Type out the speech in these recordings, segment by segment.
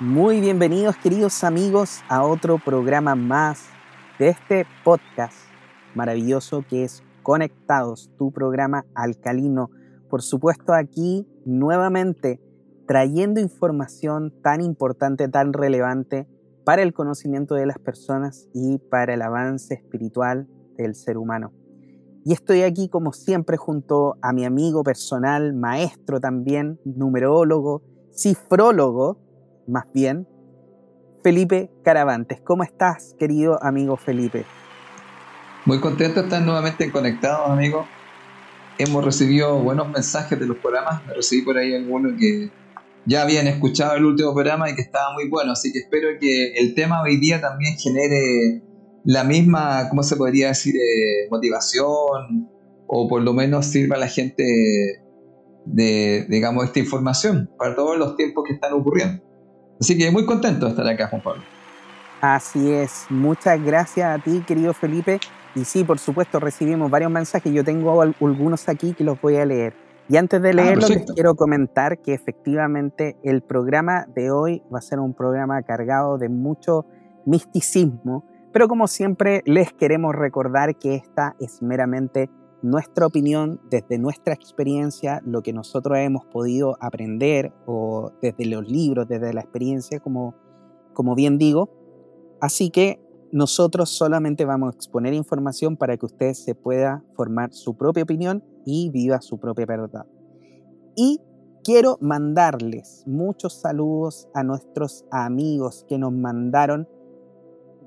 Muy bienvenidos queridos amigos a otro programa más de este podcast maravilloso que es Conectados, tu programa alcalino. Por supuesto aquí nuevamente trayendo información tan importante, tan relevante para el conocimiento de las personas y para el avance espiritual del ser humano. Y estoy aquí como siempre junto a mi amigo personal, maestro también, numerólogo, cifrólogo, más bien, Felipe Caravantes. ¿Cómo estás, querido amigo Felipe? Muy contento de estar nuevamente conectados, amigo. Hemos recibido buenos mensajes de los programas. Recibí por ahí algunos que ya habían escuchado el último programa y que estaba muy bueno. Así que espero que el tema hoy día también genere la misma, ¿cómo se podría decir?, eh, motivación o por lo menos sirva a la gente de, digamos, esta información para todos los tiempos que están ocurriendo. Así que muy contento de estar acá, Juan Pablo. Así es, muchas gracias a ti, querido Felipe. Y sí, por supuesto, recibimos varios mensajes. Yo tengo algunos aquí que los voy a leer. Y antes de ah, leerlos, les quiero comentar que efectivamente el programa de hoy va a ser un programa cargado de mucho misticismo, pero como siempre les queremos recordar que esta es meramente nuestra opinión desde nuestra experiencia, lo que nosotros hemos podido aprender o desde los libros, desde la experiencia, como, como bien digo. Así que nosotros solamente vamos a exponer información para que usted se pueda formar su propia opinión y viva su propia verdad. Y quiero mandarles muchos saludos a nuestros amigos que nos mandaron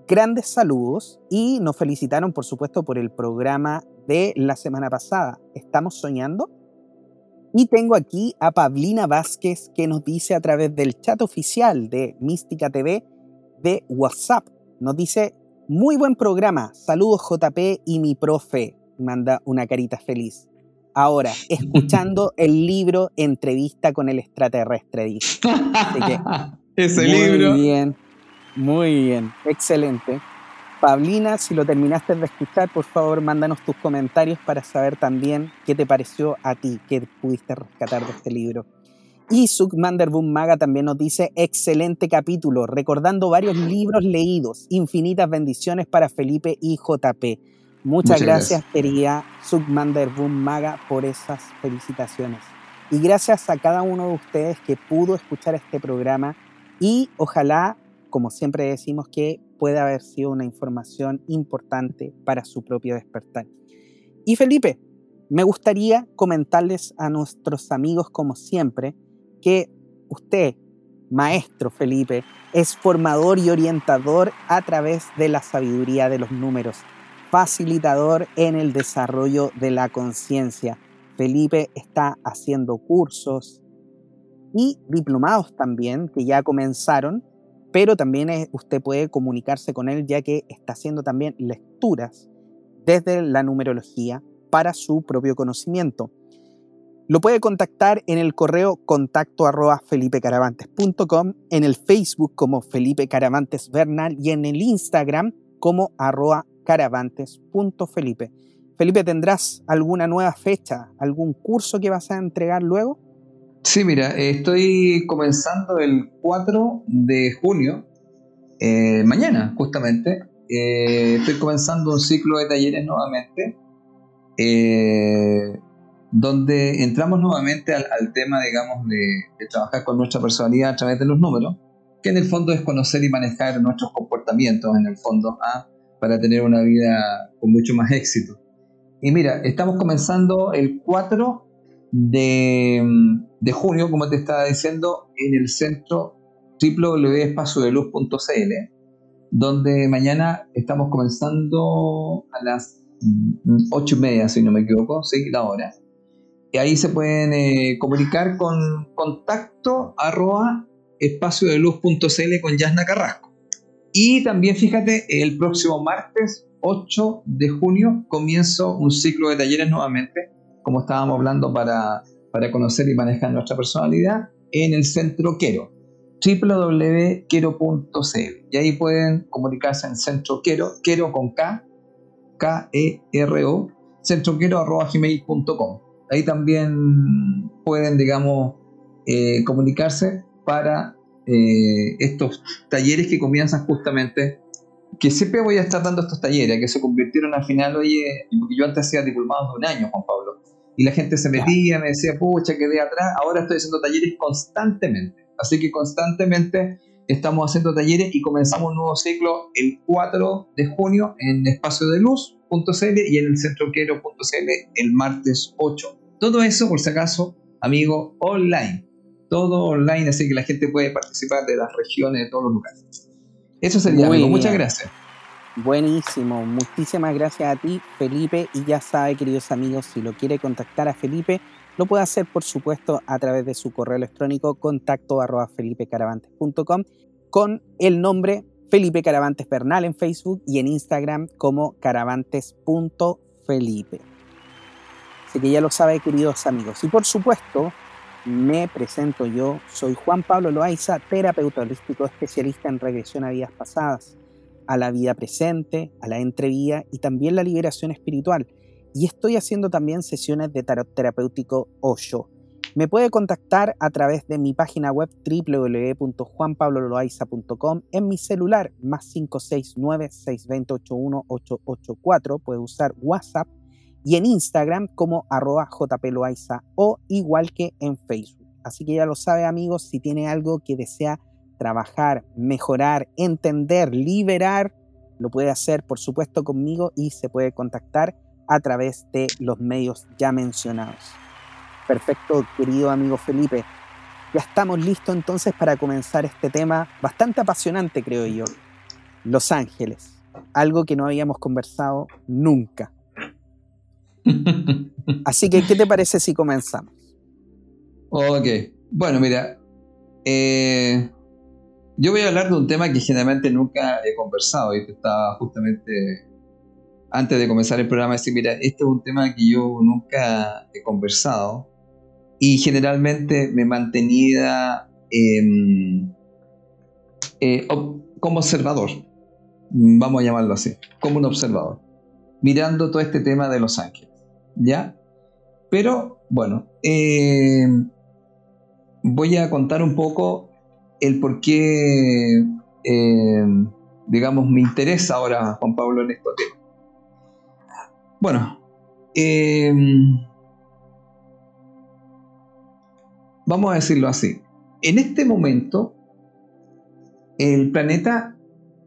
grandes saludos y nos felicitaron, por supuesto, por el programa de la semana pasada. ¿Estamos soñando? Y tengo aquí a Pablina Vázquez que nos dice a través del chat oficial de Mística TV de WhatsApp. Nos dice, muy buen programa, saludos JP y mi profe. Manda una carita feliz. Ahora, escuchando el libro Entrevista con el extraterrestre, dice. Ese libro. Muy bien, muy bien, excelente. Pablina, si lo terminaste de escuchar, por favor, mándanos tus comentarios para saber también qué te pareció a ti, qué pudiste rescatar de este libro. Y Sukmander Boom Maga también nos dice, excelente capítulo, recordando varios libros leídos, infinitas bendiciones para Felipe y JP. Muchas, gracias, querida Sukmander Boom Maga, por esas felicitaciones. Y gracias a cada uno de ustedes que pudo escuchar este programa y ojalá, como siempre decimos, que puede haber sido una información importante para su propio despertar. Y Felipe, me gustaría comentarles a nuestros amigos, como siempre, que usted, maestro Felipe, es formador y orientador a través de la sabiduría de los números, facilitador en el desarrollo de la conciencia. Felipe está haciendo cursos y diplomados también que ya comenzaron pero también usted puede comunicarse con él ya que está haciendo también lecturas desde la numerología para su propio conocimiento. Lo puede contactar en el correo contacto arroba felipecaravantes.com, en el Facebook como Felipe Caravantes Bernal y en el Instagram como arroba caravantes.felipe. Felipe, ¿tendrás alguna nueva fecha, algún curso que vas a entregar luego? Sí, mira, estoy comenzando el 4 de junio, eh, mañana justamente. Eh, estoy comenzando un ciclo de talleres nuevamente, eh, donde entramos nuevamente al, tema, digamos, de, trabajar con nuestra personalidad a través de los números, que en el fondo es conocer y manejar nuestros comportamientos, en el fondo, ¿ah? para tener una vida con mucho más éxito. Y mira, estamos comenzando el 4 de, de junio, como te estaba diciendo, en el centro www.espaciodeluz.cl, donde mañana estamos comenzando a las 8 y media, si no me equivoco, ¿sí? la hora. Y ahí se pueden eh, comunicar con contacto arroba espaciodeluz.cl con Yasna Carrasco. Y también fíjate, el próximo martes 8 de junio comienzo un ciclo de talleres nuevamente como estábamos hablando, para, para conocer y manejar nuestra personalidad en el centro Quero, www.quero.cl. Y ahí pueden comunicarse en Centro Quero, Quero con K, K-E-R-O, centroquero.gmail.com. Ahí también pueden, digamos, eh, comunicarse para eh, estos talleres que comienzan justamente, que siempre voy a estar dando estos talleres, que se convirtieron al final, oye, yo antes hacía diplomados de un año, Juan Pablo, y la gente se metía, me decía, pucha, quedé atrás, ahora estoy haciendo talleres constantemente, así que constantemente estamos haciendo talleres y comenzamos un nuevo ciclo el 4 de junio en Espacio de Luz.cl y en el centroquero.cl el martes 8. Todo eso, por si acaso, amigo, online. Todo online, así que la gente puede participar de las regiones, de todos los lugares. Eso sería, amigo. Muchas gracias. Buenísimo, muchísimas gracias a ti, Felipe. Y ya sabe, queridos amigos, si lo quiere contactar a Felipe, lo puede hacer, por supuesto, a través de su correo electrónico contacto arroba felipecaravantes.com con el nombre Felipe Caravantes Bernal en Facebook y en Instagram como caravantes.felipe. Así que ya lo sabe, queridos amigos. Y por supuesto, me presento yo, soy Juan Pablo Loaiza, terapeuta holístico especialista en regresión a vidas pasadas, a la vida presente, a la entrevía y también la liberación espiritual. Y estoy haciendo también sesiones de tarot terapéutico Osho. Me puede contactar a través de mi página web www.juanpabloloaiza.com en mi celular más 569 620 884 Puede usar WhatsApp y en Instagram como arroba jploaiza o igual que en Facebook. Así que ya lo sabe amigos, si tiene algo que desea trabajar, mejorar, entender, liberar, lo puede hacer por supuesto conmigo y se puede contactar a través de los medios ya mencionados. Perfecto, querido amigo Felipe. Ya estamos listos entonces para comenzar este tema bastante apasionante, creo yo. Los Ángeles, algo que no habíamos conversado nunca. Así que, ¿qué te parece si comenzamos? Ok, bueno, mira, eh, yo voy a hablar de un tema que generalmente nunca he conversado y que estaba justamente antes de comenzar el programa, decir, mira, este es un tema que yo nunca he conversado y generalmente me mantenía em, eh, como observador, vamos a llamarlo así, como un observador, mirando todo este tema de Los Ángeles. ¿ya? Pero bueno, eh, voy a contar un poco el por qué, eh, digamos, me interesa ahora Juan Pablo en este tema. Bueno, eh, vamos a decirlo así. En este momento, el planeta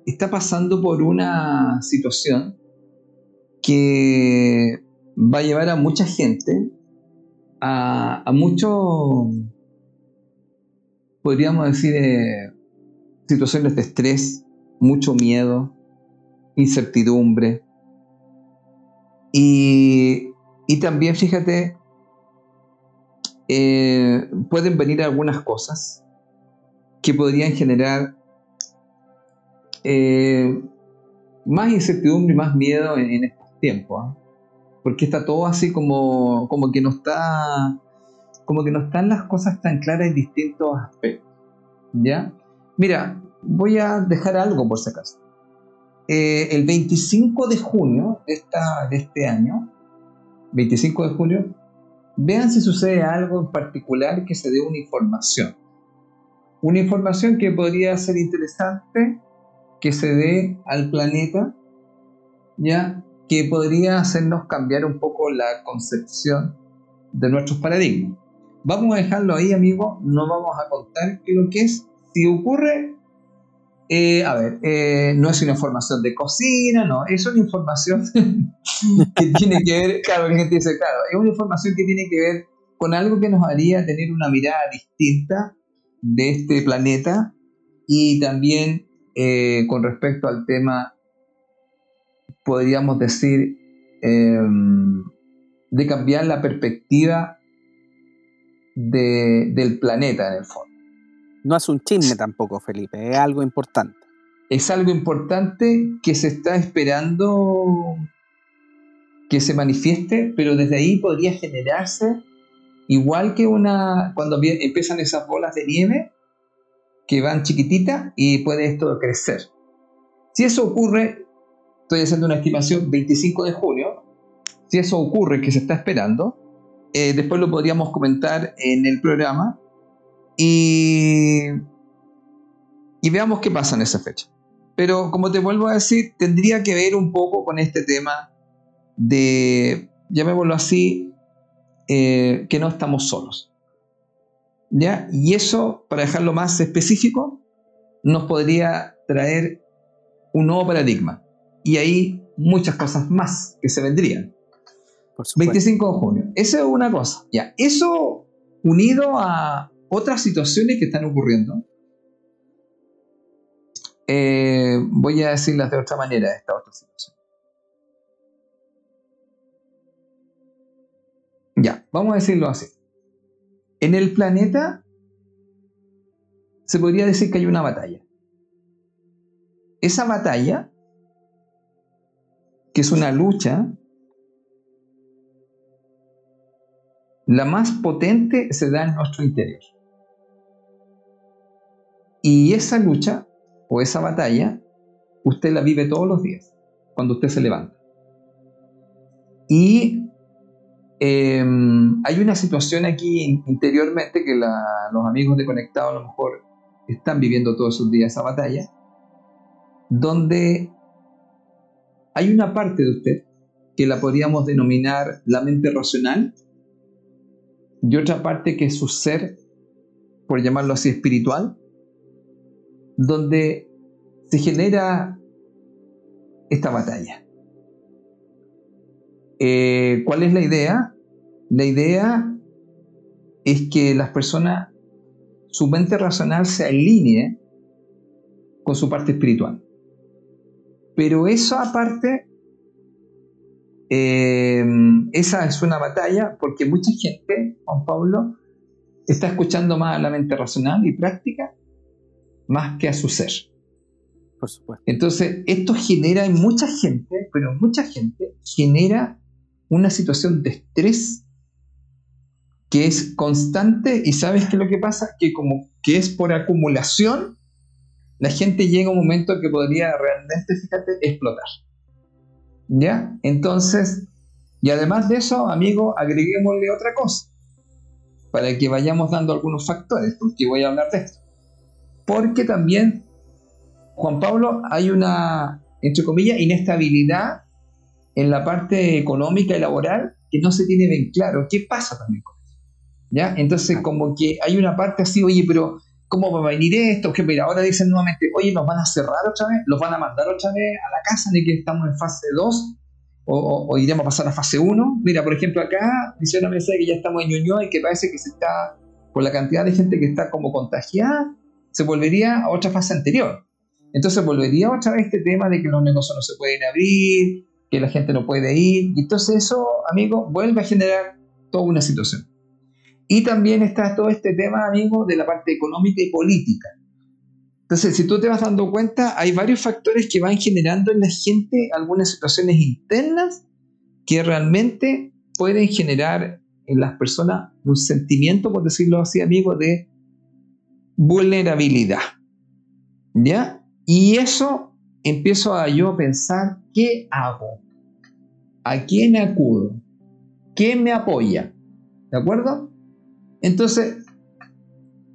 está pasando por una situación que va a llevar a mucha gente a, a mucho, podríamos decir, eh, situaciones de estrés, mucho miedo, incertidumbre. Y, y también, fíjate, eh, pueden venir algunas cosas que podrían generar eh, más incertidumbre y más miedo en, estos tiempos. ¿ah? porque está todo así como, como que no está como que no están las cosas tan claras en distintos aspectos. ¿Ya? Mira, voy a dejar algo por si acaso. Eh, el 25 de junio de, esta, de este año, 25 de junio, vean si sucede algo en particular que se dé una información. Una información que podría ser interesante que se dé al planeta, ¿ya? que podría hacernos cambiar un poco la concepción de nuestros paradigmas. Vamos a dejarlo ahí, amigos, no vamos a contar qué lo que es. Si ocurre, eh, a ver, eh, no es una información de cocina, no, es una información que tiene que ver, claro, la gente dice, claro, es una información que tiene que ver con algo que nos haría tener una mirada distinta de este planeta y también eh, con respecto al tema podríamos decir, em, de cambiar la perspectiva del planeta en el fondo. No es un chisme tampoco, Felipe, es algo importante. Es algo importante que se está esperando que se manifieste, pero desde ahí podría generarse, igual que una, cuando empiezan esas bolas de nieve, que van chiquititas y puede esto crecer. Si eso ocurre, estoy haciendo una estimación 25 de junio, si eso ocurre, que se está esperando, eh, después lo podríamos comentar en el programa y, veamos qué pasa en esa fecha. Pero como te vuelvo a decir, tendría que ver un poco con este tema de, llamémoslo así, eh, que no estamos solos. ¿Ya? Y eso, para dejarlo más específico, nos podría traer un nuevo paradigma. Y ahí muchas cosas más que se vendrían. 25 de junio. Esa es una cosa. Ya, eso unido a otras situaciones que están ocurriendo. Eh, voy a decirlas de otra manera, esta otra situación. Ya, vamos a decirlo así. En el planeta se podría decir que hay una batalla. Esa batalla, que es una lucha, la más potente se da en nuestro interior. Y esa lucha o esa batalla, usted la vive todos los días, cuando usted se levanta. Y Em, hay una situación aquí interiormente que los amigos de Conectado a lo mejor están viviendo todos esos días esa batalla, donde hay una parte de usted que la podríamos denominar la mente racional y otra parte que es su ser, por llamarlo así, espiritual, donde se genera esta batalla. Eh, ¿Cuál es la idea? La idea es que las personas, su mente racional se alinee con su parte espiritual. Pero eso aparte, eh, esa es una batalla porque mucha gente, Juan Pablo, está escuchando más a la mente racional y práctica más que a su ser. Por supuesto. Entonces, esto genera en mucha gente, pero mucha gente genera una situación de estrés que es constante y sabes qué es lo que pasa, que como que es por acumulación, la gente llega a un momento que podría realmente, fíjate, explotar. ¿Ya? Entonces, y además de eso, amigo, agreguémosle otra cosa, para que vayamos dando algunos factores, porque voy a hablar de esto. Porque también, Juan Pablo, hay una, entre comillas, inestabilidad en la parte económica y laboral que no se tiene bien claro. ¿Qué pasa también con eso? ¿Ya? Entonces, como que hay una parte así, oye, pero ¿cómo va a venir esto? Que mira, ahora dicen nuevamente, oye, ¿nos van a cerrar otra vez? ¿Los van a mandar otra vez a la casa de que estamos en fase 2? O, iremos a pasar a fase 1. Mira, por ejemplo, acá dice una mensaje que ya estamos en Ñuñoa y que parece que se está, por la cantidad de gente que está como contagiada, se volvería a otra fase anterior. Entonces volvería otra vez este tema de que los negocios no se pueden abrir, que la gente no puede ir. Y entonces eso, amigo, vuelve a generar toda una situación. Y también está todo este tema, amigo, de la parte económica y política. Entonces, si tú te vas dando cuenta, hay varios factores que van generando en la gente algunas situaciones internas que realmente pueden generar en las personas un sentimiento, por decirlo así, amigo, de vulnerabilidad. ¿Ya? Y eso empiezo a yo pensar, ¿qué hago? ¿A quién acudo? ¿Quién me apoya? ¿De acuerdo? Entonces,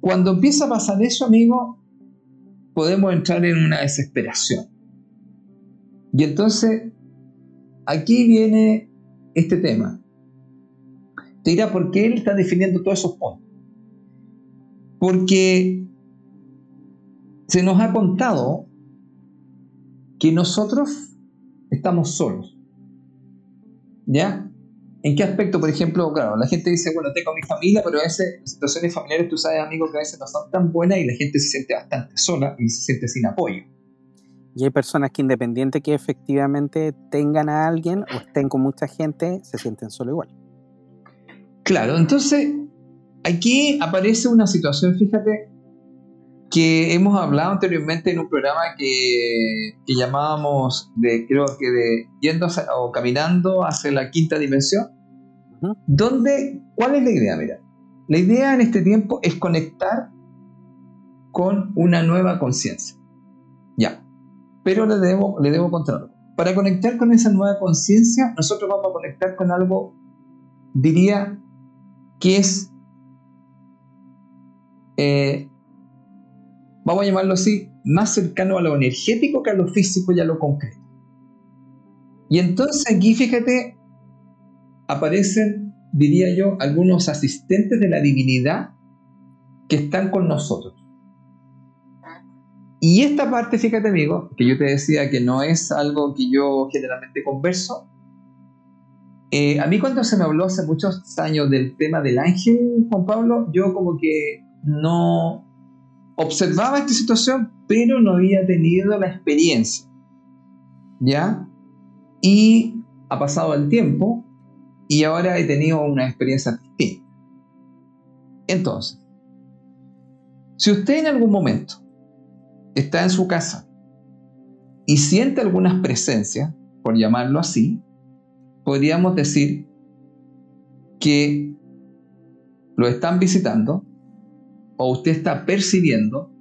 cuando empieza a pasar eso, amigo, podemos entrar en una desesperación. Y entonces, aquí viene este tema. Te dirá por qué él está definiendo todos esos puntos. Porque se nos ha contado que nosotros estamos solos. ¿Ya? ¿En qué aspecto, por ejemplo, claro, la gente dice, bueno, tengo mi familia, pero a veces las situaciones familiares, tú sabes, amigo, que a veces no son tan buenas y la gente se siente bastante sola y se siente sin apoyo. Y hay personas que independiente que efectivamente tengan a alguien o estén con mucha gente, se sienten solo igual. Claro, entonces aquí aparece una situación, fíjate, que hemos hablado anteriormente en un programa que, llamábamos de, creo que de yendo o caminando hacia la quinta dimensión, donde, ¿cuál es la idea? Mira, la idea en este tiempo es conectar con una nueva conciencia. Ya, pero le debo, le debo contar Para conectar con esa nueva conciencia, nosotros vamos a conectar con algo, diría, que es eh, vamos a llamarlo así, más cercano a lo energético que a lo físico y a lo concreto. Y entonces aquí, fíjate, aparecen, diría yo, algunos asistentes de la divinidad que están con nosotros. Y esta parte, fíjate amigo, que yo te decía que no es algo que yo generalmente converso, eh, a mí cuando se me habló hace muchos años del tema del ángel, Juan Pablo, yo como que no observaba esta situación, pero no había tenido la experiencia. ¿Ya? Y ha pasado el tiempo y ahora he tenido una experiencia distinta. Entonces, si usted en algún momento está en su casa y siente algunas presencias, por llamarlo así, podríamos decir que lo están visitando o usted está percibiendo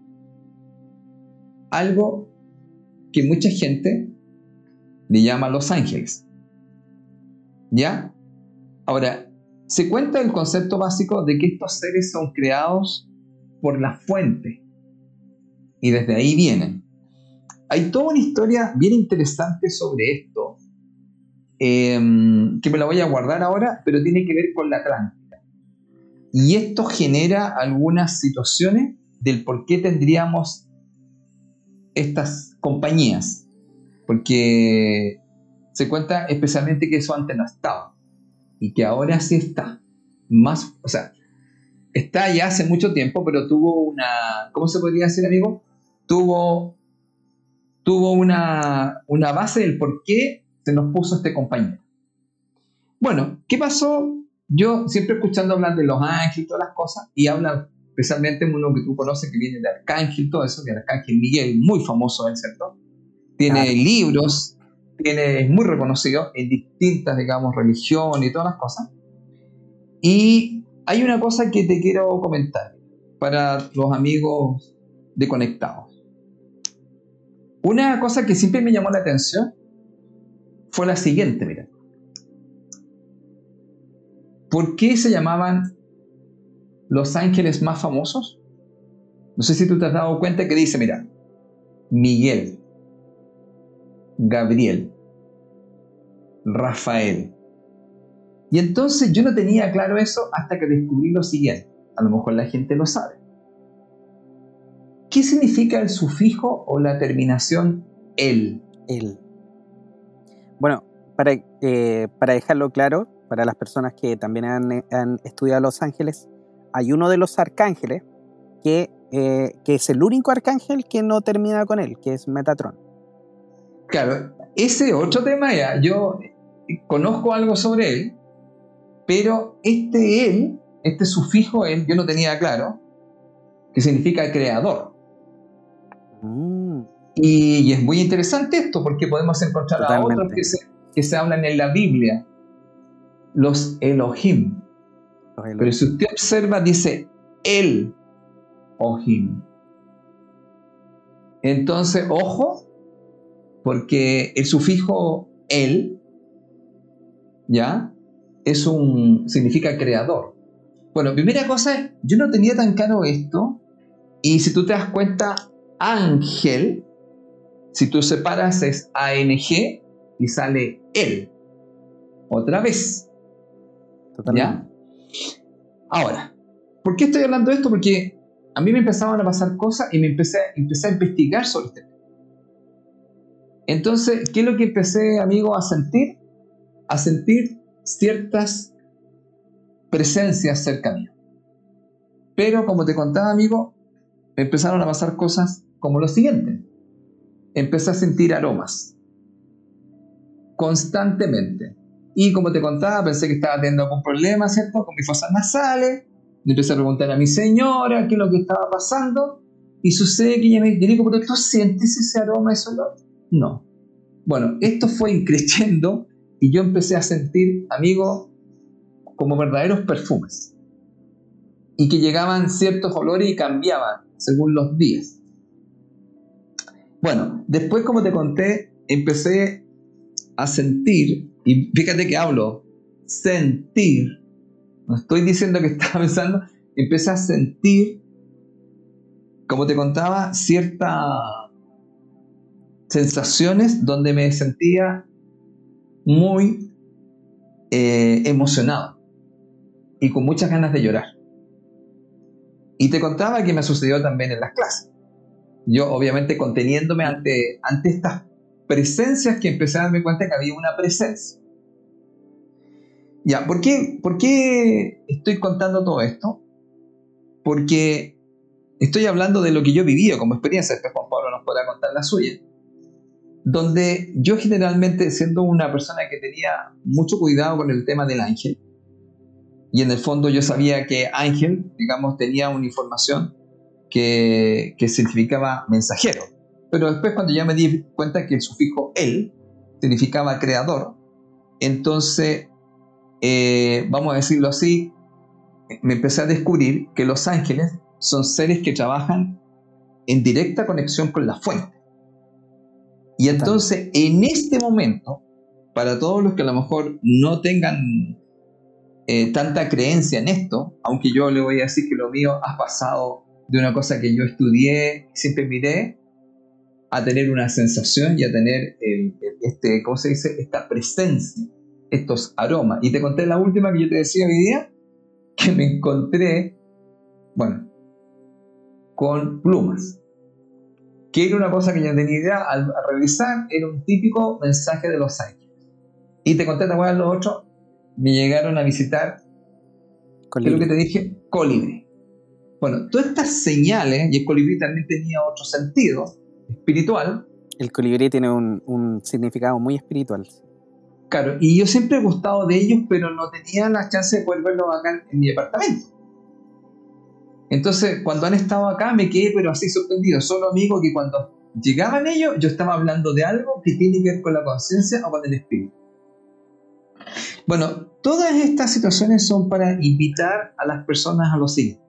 algo que mucha gente le llama los ángeles. ¿Ya? Ahora, se cuenta el concepto básico de que estos seres son creados por la fuente y desde ahí vienen. Hay toda una historia bien interesante sobre esto Em, que me la voy a guardar ahora, pero tiene que ver con la Atlántida. Y esto genera algunas situaciones del por qué tendríamos estas compañías. Porque se cuenta especialmente que eso antes no estaba y que ahora sí está. Más, o sea, está ya hace mucho tiempo, pero tuvo una, ¿cómo se podría decir, amigo? Tuvo, tuvo una, una base del por qué se nos puso este compañero. Bueno, ¿qué pasó? Yo siempre escuchando hablar de los ángeles y todas las cosas, y habla especialmente uno que tú conoces que viene de Arcángel, todo eso, de Arcángel Miguel, muy famoso él, ¿cierto? Tiene libros, tiene, es muy reconocido en distintas, digamos, religiones y todas las cosas. Y hay una cosa que te quiero comentar para los amigos de Conectados. Una cosa que siempre me llamó la atención fue la siguiente. ¿Por qué se llamaban los ángeles más famosos? No sé si tú te has dado cuenta que dice, mira, Miguel, Gabriel, Rafael. Y entonces yo no tenía claro eso hasta que descubrí lo siguiente. A lo mejor la gente lo sabe. ¿Qué significa el sufijo o la terminación el? El. Bueno, para, eh, para dejarlo claro, para las personas que también han, estudiado Los Ángeles, hay uno de los arcángeles que, eh, que, es el único arcángel que no termina con él, que es Metatron. Claro, ese otro tema ya, yo conozco algo sobre él, pero este él, este sufijo él, yo no tenía claro, que significa creador. Mm. Y, es muy interesante esto porque podemos encontrar a otros que se, que se hablan en la Biblia, los Elohim. Pero si usted observa, dice el Ohim. Entonces, ojo, porque el sufijo el, ¿ya? Es un, significa creador. Bueno, primera cosa, yo no tenía tan claro esto, y si tú te das cuenta, ángel si tú separas es ANG y sale él. Otra vez. Ahora, ¿por qué estoy hablando de esto? Porque a mí me empezaban a pasar cosas y me empecé, empecé a investigar sobre este tema. Entonces, ¿qué es lo que empecé, amigo, a sentir? A sentir ciertas presencias cerca mío. Pero como te contaba, amigo, me empezaron a pasar cosas como lo siguiente empecé a sentir aromas constantemente. Y como te contaba, pensé que estaba teniendo algún problema, ¿cierto? Con mis fosas nasales. Le empecé a preguntar a mi señora qué es lo que estaba pasando. Y sucede que ella me dijo, ¿pero tú sientes ese aroma, ese olor? No. Bueno, esto fue increciendo y yo empecé a sentir, amigo, como verdaderos perfumes. Y que llegaban ciertos olores y cambiaban según los días. Bueno, después como te conté, empecé a sentir, y fíjate que hablo, sentir, no estoy diciendo que estaba pensando, empecé a sentir como te contaba, ciertas sensaciones donde me sentía muy eh, emocionado y con muchas ganas de llorar. Y te contaba que me sucedió también en las clases. Yo obviamente conteniéndome ante, ante estas presencias que empecé a darme cuenta que había una presencia. Ya, ¿por qué, ¿por qué estoy contando todo esto? Porque estoy hablando de lo que yo he como experiencia, después Juan Pablo nos podrá contar la suya, donde yo generalmente, siendo una persona que tenía mucho cuidado con el tema del ángel, y en el fondo yo sabía que ángel, digamos, tenía una información que, que significaba mensajero, pero después cuando ya me di cuenta que el sufijo él significaba creador, entonces, eh, vamos a decirlo así, me empecé a descubrir que los ángeles son seres que trabajan en directa conexión con la fuente. Y entonces, en este momento, para todos los que a lo mejor no tengan eh, tanta creencia en esto, aunque yo le voy a decir que lo mío ha pasado de una cosa que yo estudié, siempre miré, a tener una sensación y a tener este, ¿cómo se dice? Esta presencia, estos aromas. Y te conté la última que yo te decía hoy día, que me encontré, bueno, con plumas. Que era una cosa que yo tenía idea, al, revisar, era un típico mensaje de los ángeles. Y te conté también los otros, me llegaron a visitar, ¿qué es lo que te dije? Colibrí. Bueno, todas estas señales, y el colibrí también tenía otro sentido espiritual. El colibrí tiene un, un significado muy espiritual. Claro, y yo siempre he gustado de ellos, pero no tenía la chance de poder verlos acá en mi departamento. Entonces, cuando han estado acá, me quedé, pero así sorprendido. Solo amigo que cuando llegaban ellos, yo estaba hablando de algo que tiene que ver con la conciencia o con el espíritu. Bueno, todas estas situaciones son para invitar a las personas a lo siguiente.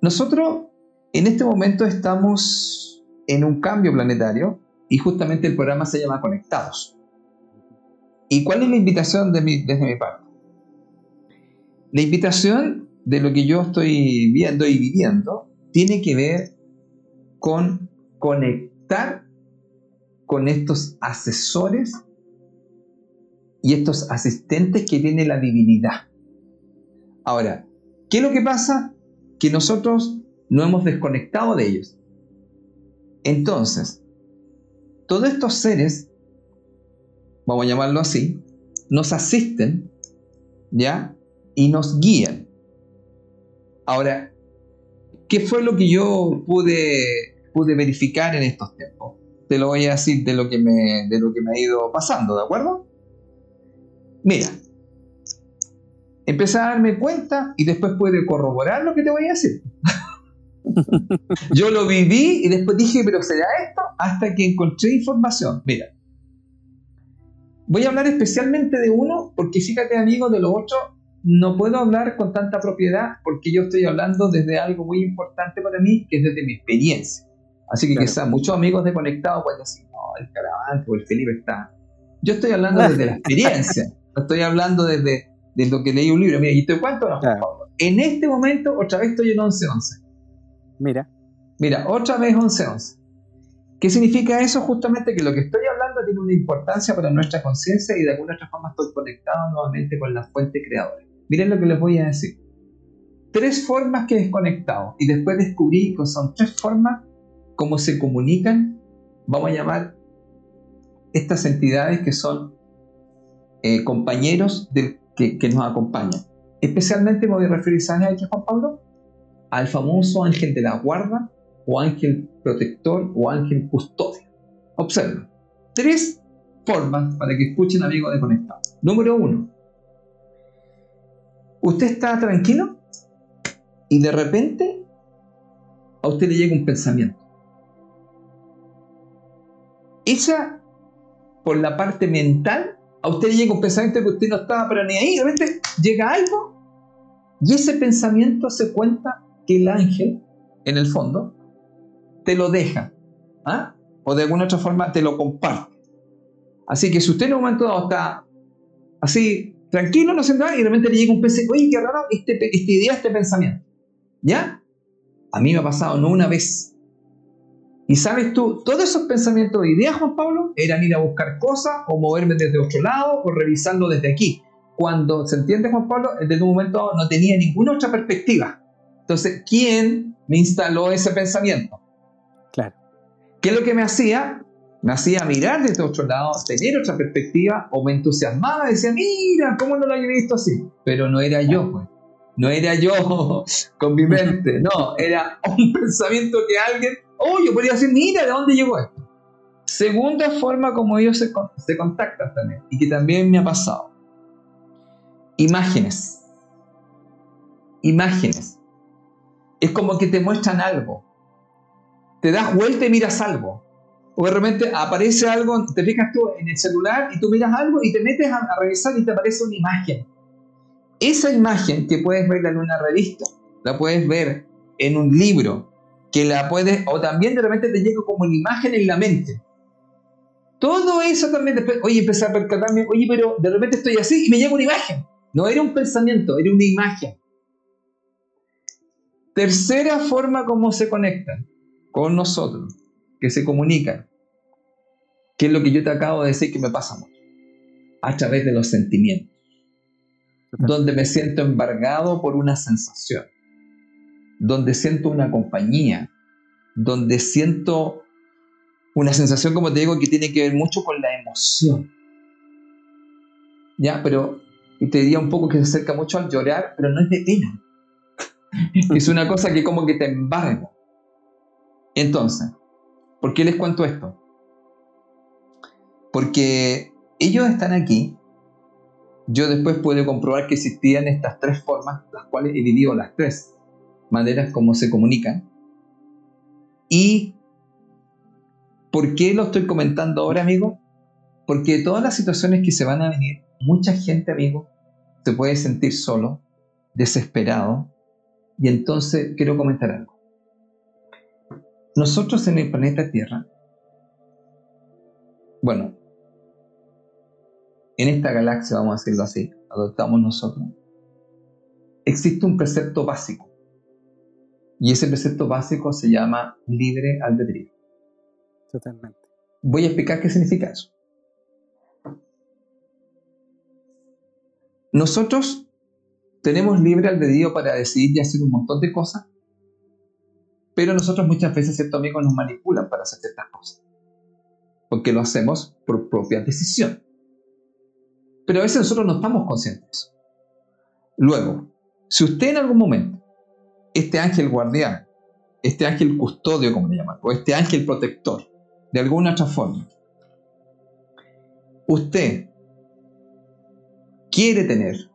Nosotros en este momento estamos en un cambio planetario y justamente el programa se llama Conectados. ¿Y cuál es la invitación de desde mi parte? La invitación de lo que yo estoy viendo y viviendo tiene que ver con conectar con estos asesores y estos asistentes que tiene la divinidad. Ahora, ¿qué es lo que pasa? Que nosotros no hemos desconectado de ellos. Entonces, todos estos seres, vamos a llamarlo así, nos asisten, ¿ya? Y nos guían. Ahora, ¿qué fue lo que yo pude, pude verificar en estos tiempos? Te lo voy a decir de lo que me, de lo que me ha ido pasando, ¿de acuerdo? Mira, empecé a darme cuenta y después pude corroborar lo que te voy a decir. yo lo viví y después dije, pero ¿será esto? Hasta que encontré información. Mira, voy a hablar especialmente de uno, porque fíjate, amigo, de los otros no puedo hablar con tanta propiedad porque yo estoy hablando desde algo muy importante para mí, que es desde mi experiencia. Así que quizás muchos amigos de Conectado pueden decir, no, el Caravante o el Felipe está. Yo estoy hablando desde la experiencia, no estoy hablando desde, lo que leí un libro. Mira, y te cuento, no, en este momento otra vez estoy en 11-11. Mira. Mira, otra vez 11-11. ¿Qué significa eso? Justamente que lo que estoy hablando tiene una importancia para nuestra conciencia y de alguna otra forma estoy conectado nuevamente con la fuente creadora. Miren lo que les voy a decir. Tres formas que desconectado y después descubrí que son tres formas como se comunican, vamos a llamar estas entidades que son eh, compañeros que, nos acompañan. Especialmente me voy a referir, ¿sabes a Juan Pablo? Al famoso ángel de la guarda, o ángel protector, o ángel custodio. Observen. Tres formas para que escuchen, amigos de Conectado. Número uno, usted está tranquilo y de repente a usted le llega un pensamiento. Esa, por la parte mental, a usted le llega un pensamiento que usted no estaba ni ahí, de repente llega algo y ese pensamiento se cuenta que el ángel, en el fondo, te lo deja. ¿ah? O de alguna otra forma te lo comparte. Así que si usted en un momento dado está así tranquilo, no se nada, y de repente le llega un pensamiento, oye, qué raro este, esta idea, este pensamiento. ¿Ya? A mí me ha pasado no una vez. Y sabes tú, todos esos pensamientos de ideas, Juan Pablo, eran ir a buscar cosas o moverme desde otro lado o revisarlo desde aquí. Cuando se entiende, Juan Pablo, desde un momento no tenía ninguna otra perspectiva. Entonces, ¿quién me instaló ese pensamiento? Claro. ¿Qué es lo que me hacía? Me hacía mirar desde otro lado, tener otra perspectiva, o me entusiasmaba, decía, mira, ¿cómo no lo había visto así? Pero no era yo, pues. No era yo con mi mente, no, era un pensamiento que alguien, oh, yo podría decir, mira, ¿de dónde llegó esto? Segunda forma como ellos se, se contactan también, y que también me ha pasado. Imágenes. Imágenes. Es como que te muestran algo. Te das vuelta y miras algo o de repente aparece algo, te fijas tú en el celular y tú miras algo y te metes a, revisar y te aparece una imagen. Esa imagen que puedes ver en una revista, la puedes ver en un libro, que la puedes, o también de repente te llega como una imagen en la mente. Todo eso también después, oye, empecé a percatarme, oye, pero de repente estoy así y me llega una imagen. No era un pensamiento, era una imagen. Tercera forma como se conectan con nosotros, que se comunican, ¿Qué es lo que yo te acabo de decir que me pasa mucho? A través de los sentimientos. Donde me siento embargado por una sensación. Donde siento una compañía. Donde siento una sensación, como te digo, que tiene que ver mucho con la emoción. Ya, pero te diría un poco que se acerca mucho al llorar, pero no es de pena. Es una cosa que como que te embarga. Entonces, ¿por qué les cuento esto? Porque ellos están aquí. Yo después puedo comprobar que existían estas tres formas, las cuales he vivido las tres maneras como se comunican. ¿Y por qué lo estoy comentando ahora, amigo? Porque todas las situaciones que se van a venir, mucha gente, amigo, se puede sentir solo, desesperado. Y entonces quiero comentar algo. Nosotros en el planeta Tierra, bueno, en esta galaxia, vamos a decirlo así, adoptamos nosotros, existe un precepto básico. Y ese precepto básico se llama libre albedrío. Totalmente. Voy a explicar qué significa eso. Nosotros tenemos libre albedrío para decidir y hacer un montón de cosas, pero nosotros muchas veces, ciertos amigos, nos manipulan para hacer ciertas cosas, porque lo hacemos por propia decisión. Pero a veces nosotros no estamos conscientes. Luego, si usted en algún momento, este ángel guardián, este ángel custodio, como le llaman, o este ángel protector, de alguna otra forma, usted quiere tener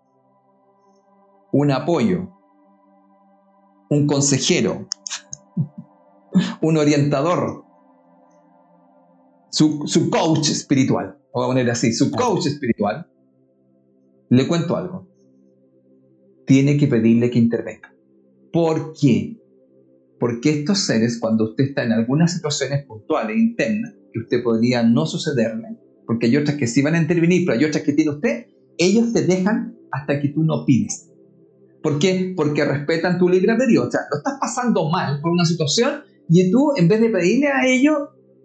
un apoyo, un consejero, un orientador, su, su coach espiritual, o a poner así, su coach espiritual, le cuento algo. Tiene que pedirle que intervenga. ¿Por qué? Porque estos seres, cuando usted está en algunas situaciones puntuales, internas, que usted podría no sucederle, porque hay otras que sí van a intervenir, pero hay otras que tiene usted, ellos te dejan hasta que tú no pides. ¿Por qué? Porque respetan tu libre albedrío. O sea, lo estás pasando mal por una situación y tú, en vez de pedirle a ellos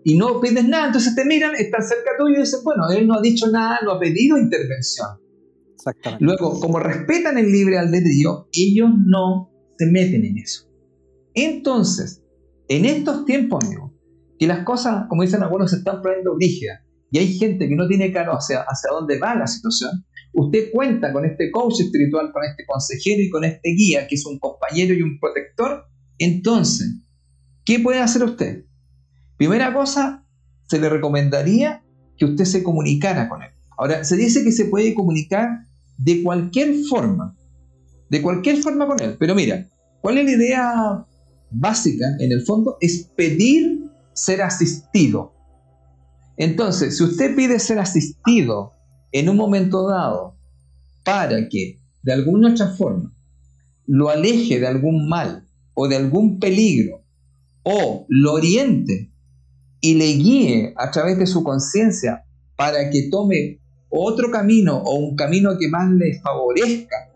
y no pides nada, entonces te miran, están cerca tuyo y dicen, bueno, él no ha dicho nada, no ha pedido intervención. Luego, como respetan el libre albedrío, ellos no se meten en eso. Entonces, en estos tiempos, amigo, que las cosas, como dicen algunos, se están poniendo rígidas y hay gente que no tiene claro hacia, hacia dónde va la situación, usted cuenta con este coach espiritual, con este consejero y con este guía, que es un compañero y un protector, entonces, ¿qué puede hacer usted? Primera cosa, se le recomendaría que usted se comunicara con él. Ahora, se dice que se puede comunicar de cualquier forma, de cualquier forma con él. Pero mira, ¿cuál es la idea básica en el fondo? Es pedir ser asistido. Entonces, si usted pide ser asistido en un momento dado para que de alguna otra forma lo aleje de algún mal o de algún peligro o lo oriente y le guíe a través de su conciencia para que tome otro camino o un camino que más les favorezca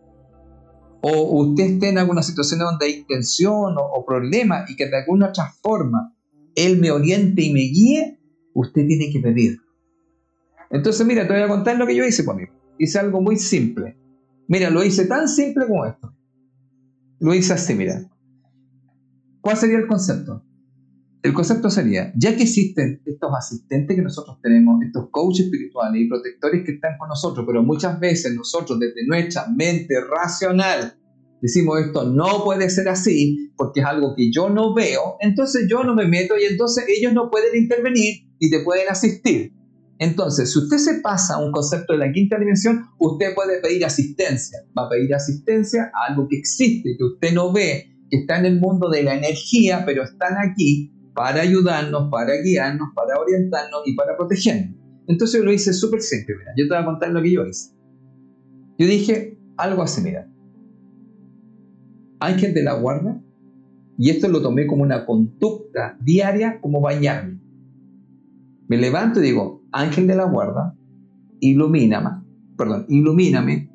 o usted esté en alguna situación donde hay tensión o, problema y que de alguna otra forma Él me oriente y me guíe, usted tiene que pedir. Entonces, mira, te voy a contar lo que yo hice conmigo. Hice algo muy simple. Mira, lo hice tan simple como esto. Lo hice así, mira. ¿Cuál sería el concepto? El concepto sería, ya que existen estos asistentes que nosotros tenemos, estos coaches espirituales y protectores que están con nosotros, pero muchas veces nosotros desde nuestra mente racional decimos esto no puede ser así porque es algo que yo no veo, entonces yo no me meto y entonces ellos no pueden intervenir y te pueden asistir. Entonces, si usted se pasa a un concepto de la quinta dimensión, usted puede pedir asistencia. Va a pedir asistencia a algo que existe, que usted no ve, que está en el mundo de la energía, pero están aquí para ayudarnos, para guiarnos, para orientarnos y para protegernos. Entonces yo lo hice súper simple, mira, yo te voy a contar lo que yo hice. Yo dije algo así, mira, ángel de la guarda, y esto lo tomé como una conducta diaria, como bañarme. Me levanto y digo, ángel de la guarda, ilumíname, perdón, ilumíname,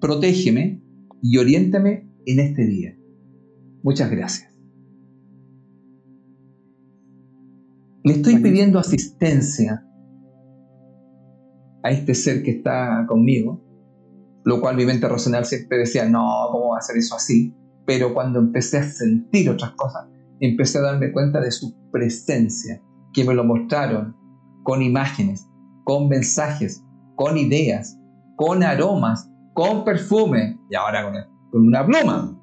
protégeme y oriéntame en este día. Muchas gracias. Le estoy pidiendo asistencia a este ser que está conmigo, lo cual mi mente racional siempre decía, no, ¿cómo va a ser eso así? Pero cuando empecé a sentir otras cosas, empecé a darme cuenta de su presencia, que me lo mostraron con imágenes, con mensajes, con ideas, con aromas, con perfume, y ahora con, con una pluma,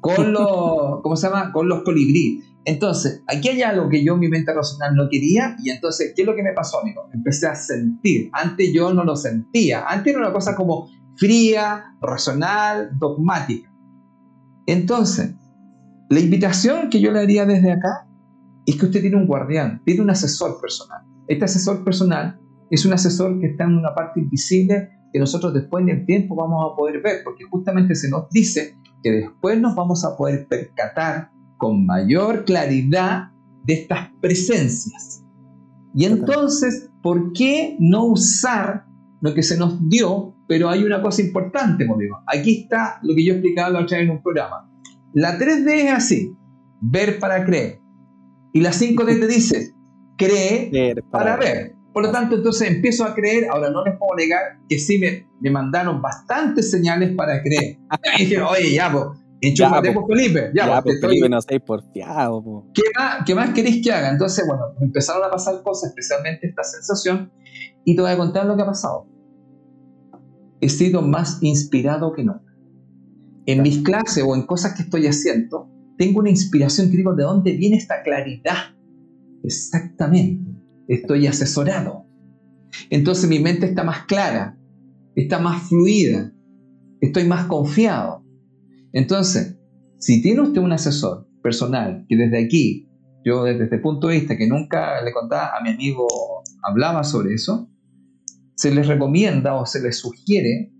con los, ¿cómo se llama? Con los colibrí. Entonces, aquí hay algo que yo en mi mente racional no quería y entonces, ¿qué es lo que me pasó, amigo? Empecé a sentir. Antes yo no lo sentía. Antes era una cosa como fría, racional, dogmática. Entonces, la invitación que yo le haría desde acá es que usted tiene un guardián, tiene un asesor personal. Este asesor personal es un asesor que está en una parte invisible que nosotros después del tiempo vamos a poder ver, porque justamente se nos dice que después nos vamos a poder percatar con mayor claridad de estas presencias. Y entonces, ¿por qué no usar lo que se nos dio? Pero hay una cosa importante, conmigo. Aquí está lo que yo explicaba la otra vez en un programa. La 3D es así, ver para creer. Y la 5D te dice, cree para, ver. Por lo tanto, entonces empiezo a creer. Ahora no les puedo negar que sí me, me mandaron bastantes señales para creer. Y dije, oye, ya, pues, Enchúfate, ya, Felipe. Ya, ya pues, Felipe, no estáis porfiado. ¿Qué más, ¿Qué más queréis que haga? Entonces, bueno, empezaron a pasar cosas, especialmente esta sensación, y te voy a contar lo que ha pasado. He sido más inspirado que nunca. En mis clases o en cosas que estoy haciendo, tengo una inspiración que digo, ¿de dónde viene esta claridad? Exactamente. Estoy asesorado. Entonces mi mente está más clara, está más fluida, estoy más confiado. Entonces, si tiene usted un asesor personal que desde aquí, yo desde este punto de vista que nunca le contaba a mi amigo, hablaba sobre eso, se les recomienda o se les sugiere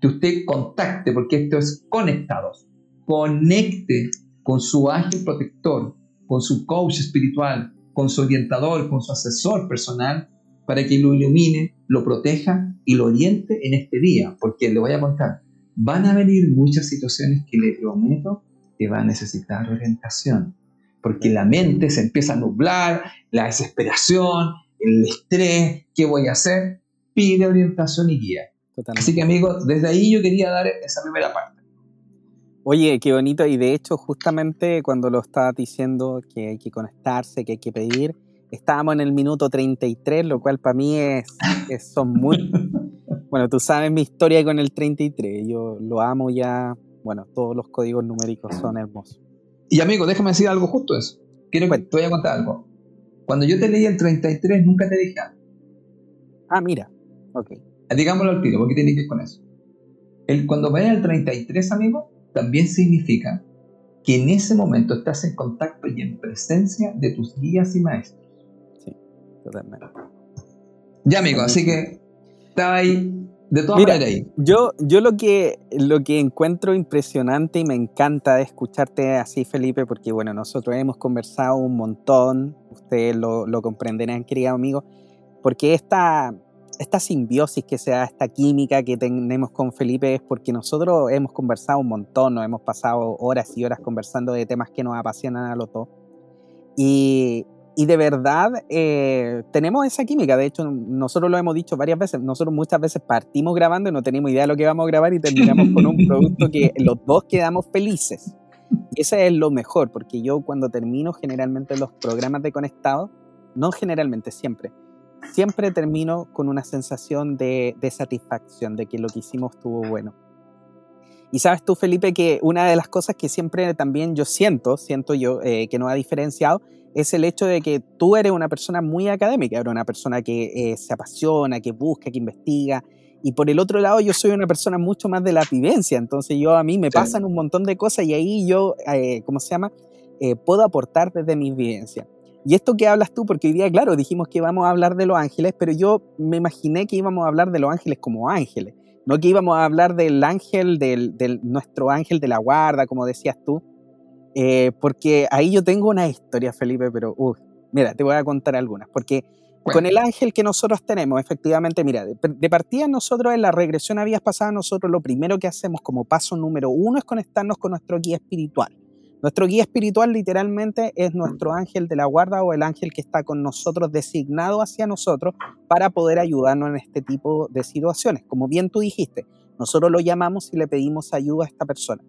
que usted contacte, porque esto es conectados, conecte con su ángel protector, con su coach espiritual, con su orientador, con su asesor personal, para que lo ilumine, lo proteja y lo oriente en este día, porque le voy a contar, van a venir muchas situaciones que le prometo que va a necesitar orientación, porque la mente se empieza a nublar, la desesperación, el estrés, ¿qué voy a hacer? Pide orientación y guía. Así que amigos, desde ahí yo quería dar esa primera parte. Oye, qué bonito, y de hecho justamente cuando lo estaba diciendo que hay que conectarse, que hay que pedir, estábamos en el minuto 33, lo cual para mí es, es son muy, Bueno, tú sabes mi historia con el 33. Yo lo amo ya. Bueno, todos los códigos numéricos son hermosos. Y amigo, déjame decir algo justo eso. Quiero que te voy a contar algo. Cuando yo te leí el 33, nunca te dije algo. Ah, mira. Ok. Digámoslo al tiro, porque tiene que ir con eso. El, cuando vayas al 33, amigo, también significa que en ese momento estás en contacto y en presencia de tus guías y maestros. Sí, totalmente. Ya, amigo, así que estaba ahí de todas Mira, maneras ahí. Yo, yo lo, que, lo que encuentro impresionante y me encanta de escucharte así, Felipe, porque bueno, nosotros hemos conversado un montón, ustedes lo, lo comprenderán, querido amigo, porque esta, esta simbiosis que sea, esta química que tenemos con Felipe es porque nosotros hemos conversado un montón, nos hemos pasado horas y horas conversando de temas que nos apasionan a los dos. Y, y de verdad eh, tenemos esa química. De hecho, nosotros lo hemos dicho varias veces. Nosotros muchas veces partimos grabando y no tenemos idea de lo que vamos a grabar y terminamos con un producto que los dos quedamos felices. Y ese es lo mejor, porque yo cuando termino generalmente los programas de conectado, no generalmente, siempre, siempre termino con una sensación de, de satisfacción, de que lo que hicimos estuvo bueno. Y sabes tú, Felipe, que una de las cosas que siempre también yo siento, siento yo, eh, que nos ha diferenciado, es el hecho de que tú eres una persona muy académica, eres una persona que eh, se apasiona, que busca, que investiga. Y por el otro lado, yo soy una persona mucho más de la vivencia. Entonces, yo a mí me pasan un montón de cosas y ahí yo, eh, ¿cómo se llama? puedo aportar desde mi vivencia. Y esto que hablas tú, porque hoy día, claro, dijimos que íbamos a hablar de los ángeles, pero yo me imaginé que íbamos a hablar de los ángeles como ángeles. No que íbamos a hablar del ángel, del, nuestro ángel de la guarda, como decías tú, eh, porque ahí yo tengo una historia, Felipe, pero mira, te voy a contar algunas, porque con el ángel que nosotros tenemos, efectivamente, mira, de, partida nosotros en la regresión a vías pasadas, nosotros lo primero que hacemos como paso número uno es conectarnos con nuestro guía espiritual. Nuestro guía espiritual literalmente es nuestro ángel de la guarda o el ángel que está con nosotros designado hacia nosotros para poder ayudarnos en este tipo de situaciones. Como bien tú dijiste, nosotros lo llamamos y le pedimos ayuda a esta persona.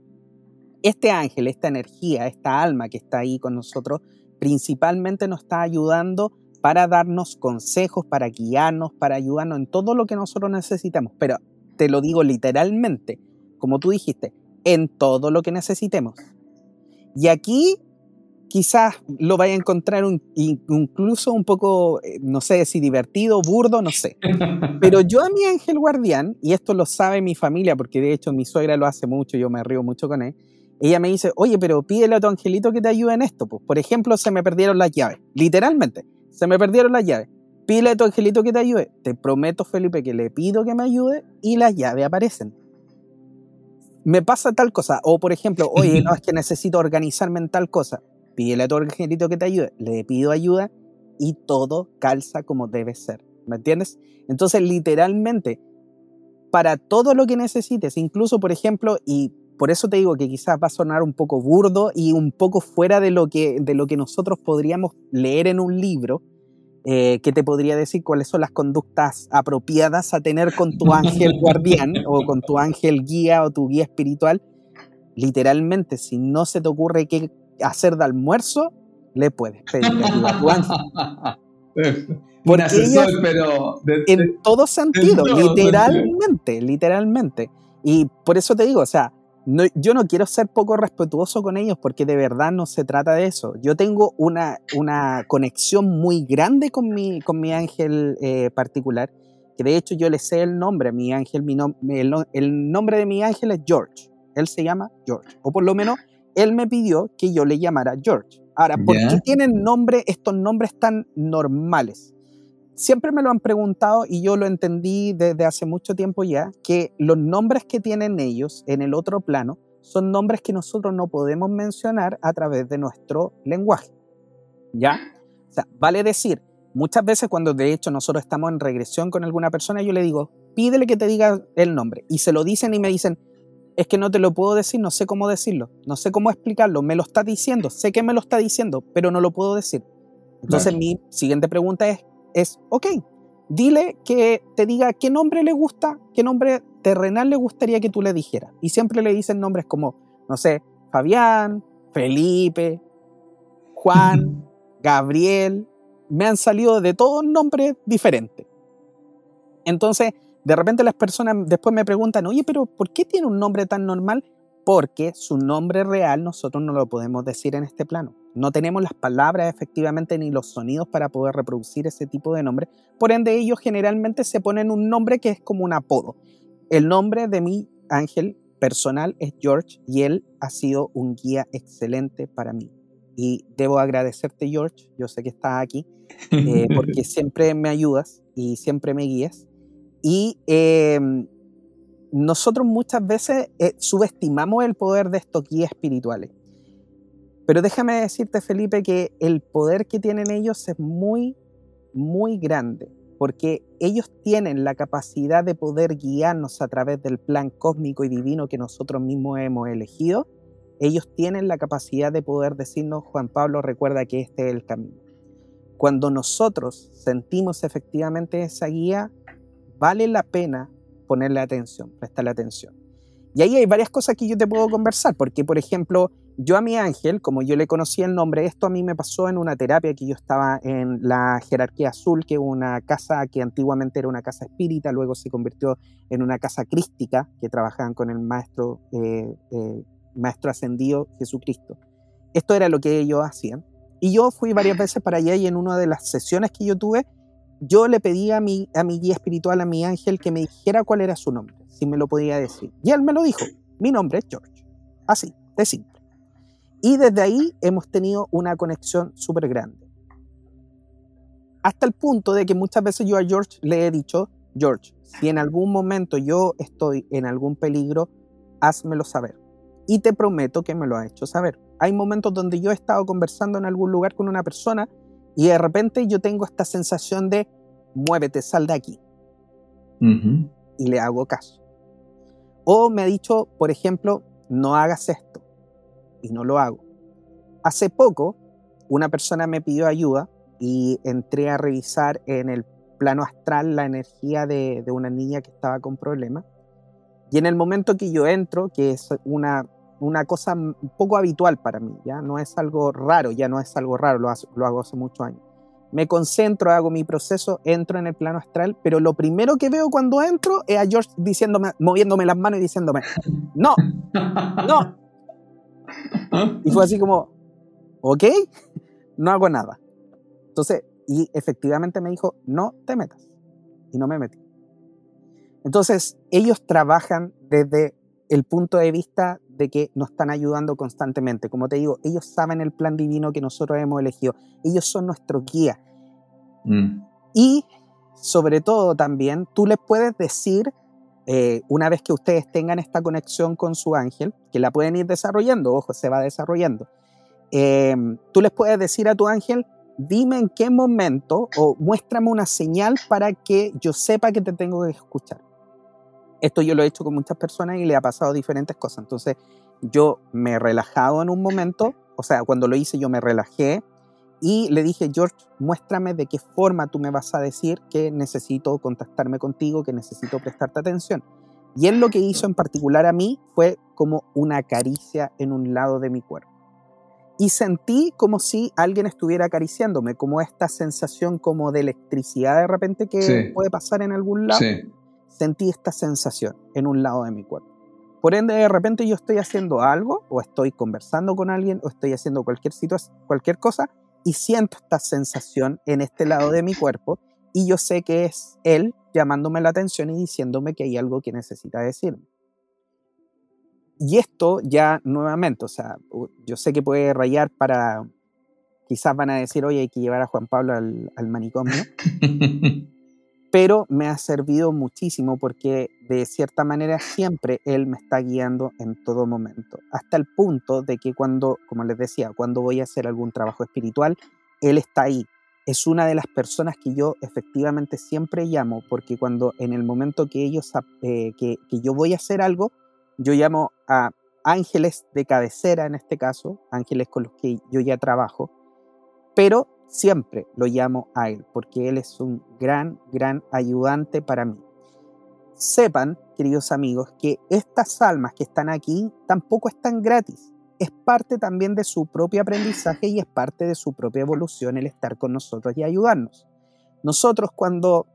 Este ángel, esta energía, esta alma que está ahí con nosotros, principalmente nos está ayudando para darnos consejos, para guiarnos, para ayudarnos en todo lo que nosotros necesitamos. Pero te lo digo literalmente, como tú dijiste, en todo lo que necesitemos. Y aquí quizás lo vaya a encontrar incluso un poco, eh, no sé si divertido, burdo, no sé. Pero yo a mi ángel guardián, y esto lo sabe mi familia, porque de hecho mi suegra lo hace mucho, yo me río mucho con él, ella me dice, oye, pero pídele a tu angelito que te ayude en esto. Pues, por ejemplo, se me perdieron las llaves, literalmente, se me perdieron las llaves. Pídele a tu angelito que te ayude. Te prometo, Felipe, que le pido que me ayude y las llaves aparecen me pasa tal cosa. O por ejemplo, oye, no es que necesito organizarme en tal cosa. Pídele a tu angelito que te ayude. Le pido ayuda y todo calza como debe ser. ¿Me entiendes? Entonces, literalmente, para todo lo que necesites, incluso por ejemplo, y por eso te digo que quizás va a sonar un poco burdo y un poco fuera de lo que, de lo que nosotros podríamos leer en un libro, eh, que te podría decir cuáles son las conductas apropiadas a tener con tu ángel guardián o con tu ángel guía o tu guía espiritual. Literalmente, si no se te ocurre qué hacer de almuerzo, le puedes pedir ayuda a tu ángel. Porque pero en todo sentido, literalmente, literalmente. Y por eso te digo, o sea, yo no quiero ser poco respetuoso con ellos porque de verdad no se trata de eso. Yo tengo una, una conexión muy grande con mi, con mi ángel eh, particular, que de hecho yo le sé el nombre, mi ángel, mi el, nombre de mi ángel es George. Él se llama George, o por lo menos él me pidió que yo le llamara George. Ahora, ¿por qué tienen nombre, estos nombres tan normales? Siempre me lo han preguntado y yo lo entendí desde hace mucho tiempo ya, que los nombres que tienen ellos en el otro plano son nombres que nosotros no podemos mencionar a través de nuestro lenguaje. ¿Ya? O sea, vale decir, muchas veces cuando de hecho nosotros estamos en regresión con alguna persona, yo le digo, pídele que te diga el nombre. Y se lo dicen y me dicen, es que no te lo puedo decir, no sé cómo decirlo, no sé cómo explicarlo, me lo está diciendo, sé que me lo está diciendo, pero no lo puedo decir. Entonces mi siguiente pregunta es, es, ok, dile que te diga qué nombre le gusta, qué nombre terrenal le gustaría que tú le dijeras. Y siempre le dicen nombres como, no sé, Fabián, Felipe, Juan, Gabriel. Me han salido de todos nombres diferentes. Entonces, de repente las personas después me preguntan, oye, pero ¿por qué tiene un nombre tan normal? Porque su nombre real nosotros no lo podemos decir en este plano. No tenemos las palabras efectivamente ni los sonidos para poder reproducir ese tipo de nombre. Por ende, ellos generalmente se ponen un nombre que es como un apodo. El nombre de mi ángel personal es George y él ha sido un guía excelente para mí. Y debo agradecerte, George, yo sé que estás aquí, eh, porque siempre me ayudas y siempre me guías. Y em, nosotros muchas veces eh, subestimamos el poder de estos guías espirituales. Pero déjame decirte, Felipe, que el poder que tienen ellos es muy, muy grande. porque ellos tienen la capacidad de poder guiarnos a través del plan cósmico y divino que nosotros mismos hemos elegido. Ellos tienen la capacidad de poder decirnos, Juan Pablo, recuerda que este es el camino. Cuando nosotros sentimos efectivamente esa guía, vale la pena ponerle atención, prestarle atención. Y ahí hay varias cosas que yo te puedo conversar, porque por ejemplo, yo a mi ángel, como yo le conocía el nombre, esto a mí me pasó en una terapia que yo estaba en la jerarquía azul, que una casa que antiguamente era una casa espírita, luego se convirtió en una casa crística, que trabajaban con el maestro, eh, eh, maestro ascendido Jesucristo. Esto era lo que ellos hacían. Y yo fui varias veces para allá y en una de las sesiones que yo tuve, yo le pedí a mi, a mi guía espiritual, a mi ángel, que me dijera cuál era su nombre, si me lo podía decir. Y él me lo dijo, mi nombre es George. Así, de simple. Y desde ahí hemos tenido una conexión súper grande. Hasta el punto de que muchas veces yo a George le he dicho, George, si en algún momento yo estoy en algún peligro, házmelo saber. Y te prometo que me lo ha hecho saber. Hay momentos donde yo he estado conversando en algún lugar con una persona y de repente yo tengo esta sensación de, muévete, sal de aquí. Y le hago caso. O me ha dicho, por ejemplo, no hagas esto y no lo hago. Hace poco, una persona me pidió ayuda y entré a revisar en el plano astral la energía de, una niña que estaba con problemas. Y en el momento que yo entro, que es una, una cosa poco habitual para mí, ya no es algo raro, ya no es algo raro, lo, lo hago hace muchos años. Me concentro, hago mi proceso, entro en el plano astral, pero lo primero que veo cuando entro es a George diciéndome, moviéndome las manos y diciéndome, no, no, y fue así como, ok, no hago nada. Entonces, y efectivamente me dijo, no te metas. Y no me metí. Entonces, ellos trabajan desde el punto de vista de que nos están ayudando constantemente. Como te digo, ellos saben el plan divino que nosotros hemos elegido. Ellos son nuestro guía. Mm. Y sobre todo también, tú les puedes decir eh, una vez que ustedes tengan esta conexión con su ángel, que la pueden ir desarrollando, ojo, se va desarrollando, em, tú les puedes decir a tu ángel, dime en qué momento o muéstrame una señal para que yo sepa que te tengo que escuchar. Esto yo lo he hecho con muchas personas y le ha pasado diferentes cosas. Entonces yo me he relajado en un momento, o sea, cuando lo hice yo me relajé, y le dije, George, muéstrame de qué forma tú me vas a decir que necesito contactarme contigo, que necesito prestarte atención. Y él lo que hizo en particular a mí fue como una caricia en un lado de mi cuerpo. Y sentí como si alguien estuviera acariciándome, como esta sensación como de electricidad de repente que puede pasar en algún lado. Sentí esta sensación en un lado de mi cuerpo. Por ende, de repente yo estoy haciendo algo, o estoy conversando con alguien, o estoy haciendo cualquier cualquier cosa, y siento esta sensación en este lado de mi cuerpo y yo sé que es él llamándome la atención y diciéndome que hay algo que necesita decirme. Y esto ya nuevamente, o sea, yo sé que puede rayar para, quizás van a decir, oye, hay que llevar a Juan Pablo al manicomio. pero me ha servido muchísimo porque de cierta manera siempre Él me está guiando en todo momento, hasta el punto de que cuando, como les decía, cuando voy a hacer algún trabajo espiritual, Él está ahí. Es una de las personas que yo efectivamente siempre llamo, porque cuando en el momento que ellos, eh, que, que yo voy a hacer algo, yo llamo a ángeles de cabecera en este caso, ángeles con los que yo ya trabajo, pero siempre lo llamo a Él, porque Él es un gran, gran ayudante para mí. Sepan, queridos amigos, que estas almas que están aquí tampoco están gratis. Es parte también de su propio aprendizaje y es parte de su propia evolución el estar con nosotros y ayudarnos. Nosotros cuando,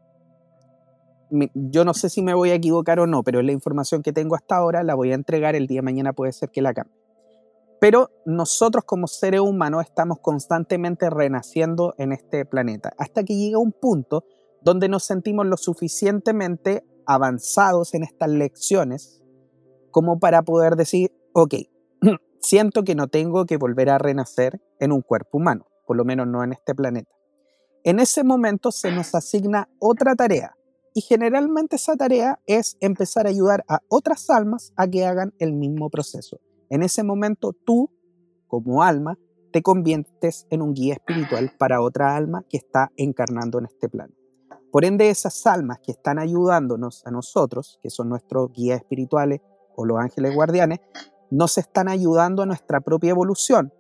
yo no sé si me voy a equivocar o no, pero la información que tengo hasta ahora la voy a entregar, el día de mañana puede ser que la cambie. Pero nosotros como seres humanos estamos constantemente renaciendo en este planeta, hasta que llega un punto donde nos sentimos lo suficientemente avanzados en estas lecciones como para poder decir, ok, siento que no tengo que volver a renacer en un cuerpo humano, por lo menos no en este planeta. En ese momento se nos asigna otra tarea y generalmente esa tarea es empezar a ayudar a otras almas a que hagan el mismo proceso. En ese momento tú, como alma, te conviertes en un guía espiritual para otra alma que está encarnando en este plano. Por ende, esas almas que están ayudándonos a nosotros, que son nuestros guías espirituales o los ángeles guardianes, nos están ayudando a nuestra propia evolución,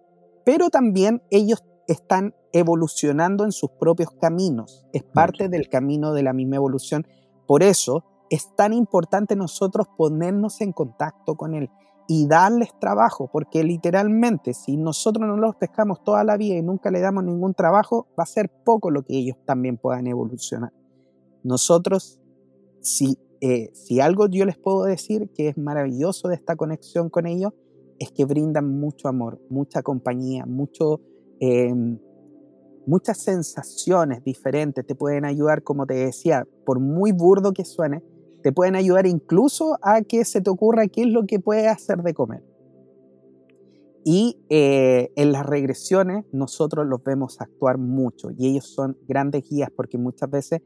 pero también ellos están evolucionando en sus propios caminos, es parte del camino de la misma evolución. Por eso es tan importante nosotros ponernos en contacto con él y darles trabajo, porque literalmente si nosotros no los pescamos toda la vida y nunca le damos ningún trabajo, va a ser poco lo que ellos también puedan evolucionar. Nosotros, si, eh, si algo yo les puedo decir que es maravilloso de esta conexión con ellos, es que brindan mucho amor, mucha compañía, mucho, em, muchas sensaciones diferentes, te pueden ayudar, como te decía, por muy burdo que suene, te pueden ayudar incluso a que se te ocurra qué es lo que puedes hacer de comer. Y eh, en las regresiones nosotros los vemos actuar mucho y ellos son grandes guías porque muchas veces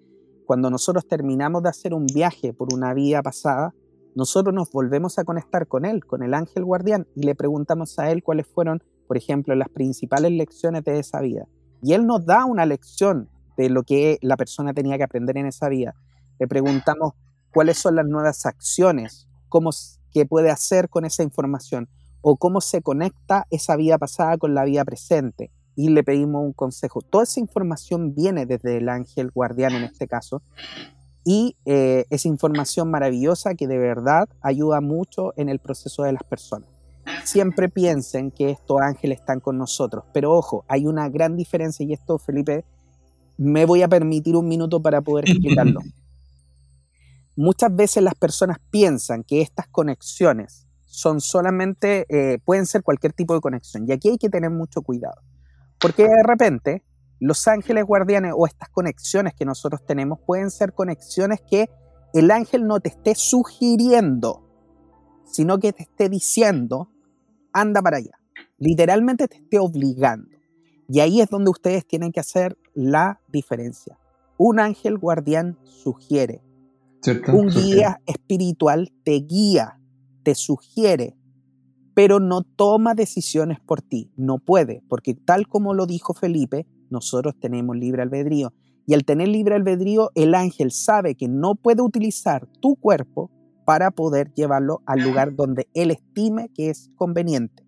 cuando nosotros terminamos de hacer un viaje por una vida pasada, nosotros nos volvemos a conectar con él, con el ángel guardián, y le preguntamos a él cuáles fueron, por ejemplo, las principales lecciones de esa vida. Y él nos da una lección de lo que la persona tenía que aprender en esa vida. Le preguntamos cuáles son las nuevas acciones, cómo, qué puede hacer con esa información o cómo se conecta esa vida pasada con la vida presente. Y le pedimos un consejo. Toda esa información viene desde el ángel guardián en este caso y eh, es información maravillosa que de verdad ayuda mucho en el proceso de las personas. Siempre piensen que estos ángeles están con nosotros, pero ojo, hay una gran diferencia y esto, Felipe, me voy a permitir un minuto para poder explicarlo. Muchas veces las personas piensan que estas conexiones son solamente, eh, pueden ser cualquier tipo de conexión, y aquí hay que tener mucho cuidado, porque de repente los ángeles guardianes o estas conexiones que nosotros tenemos pueden ser conexiones que el ángel no te esté sugiriendo, sino que te esté diciendo, anda para allá. Literalmente te esté obligando. Y ahí es donde ustedes tienen que hacer la diferencia. Un ángel guardián sugiere. Un guía espiritual te guía, te sugiere, pero no toma decisiones por ti. No puede, porque tal como lo dijo Felipe, nosotros tenemos libre albedrío. Y al tener libre albedrío, el ángel sabe que no puede utilizar tu cuerpo para poder llevarlo al lugar donde él estime que es conveniente.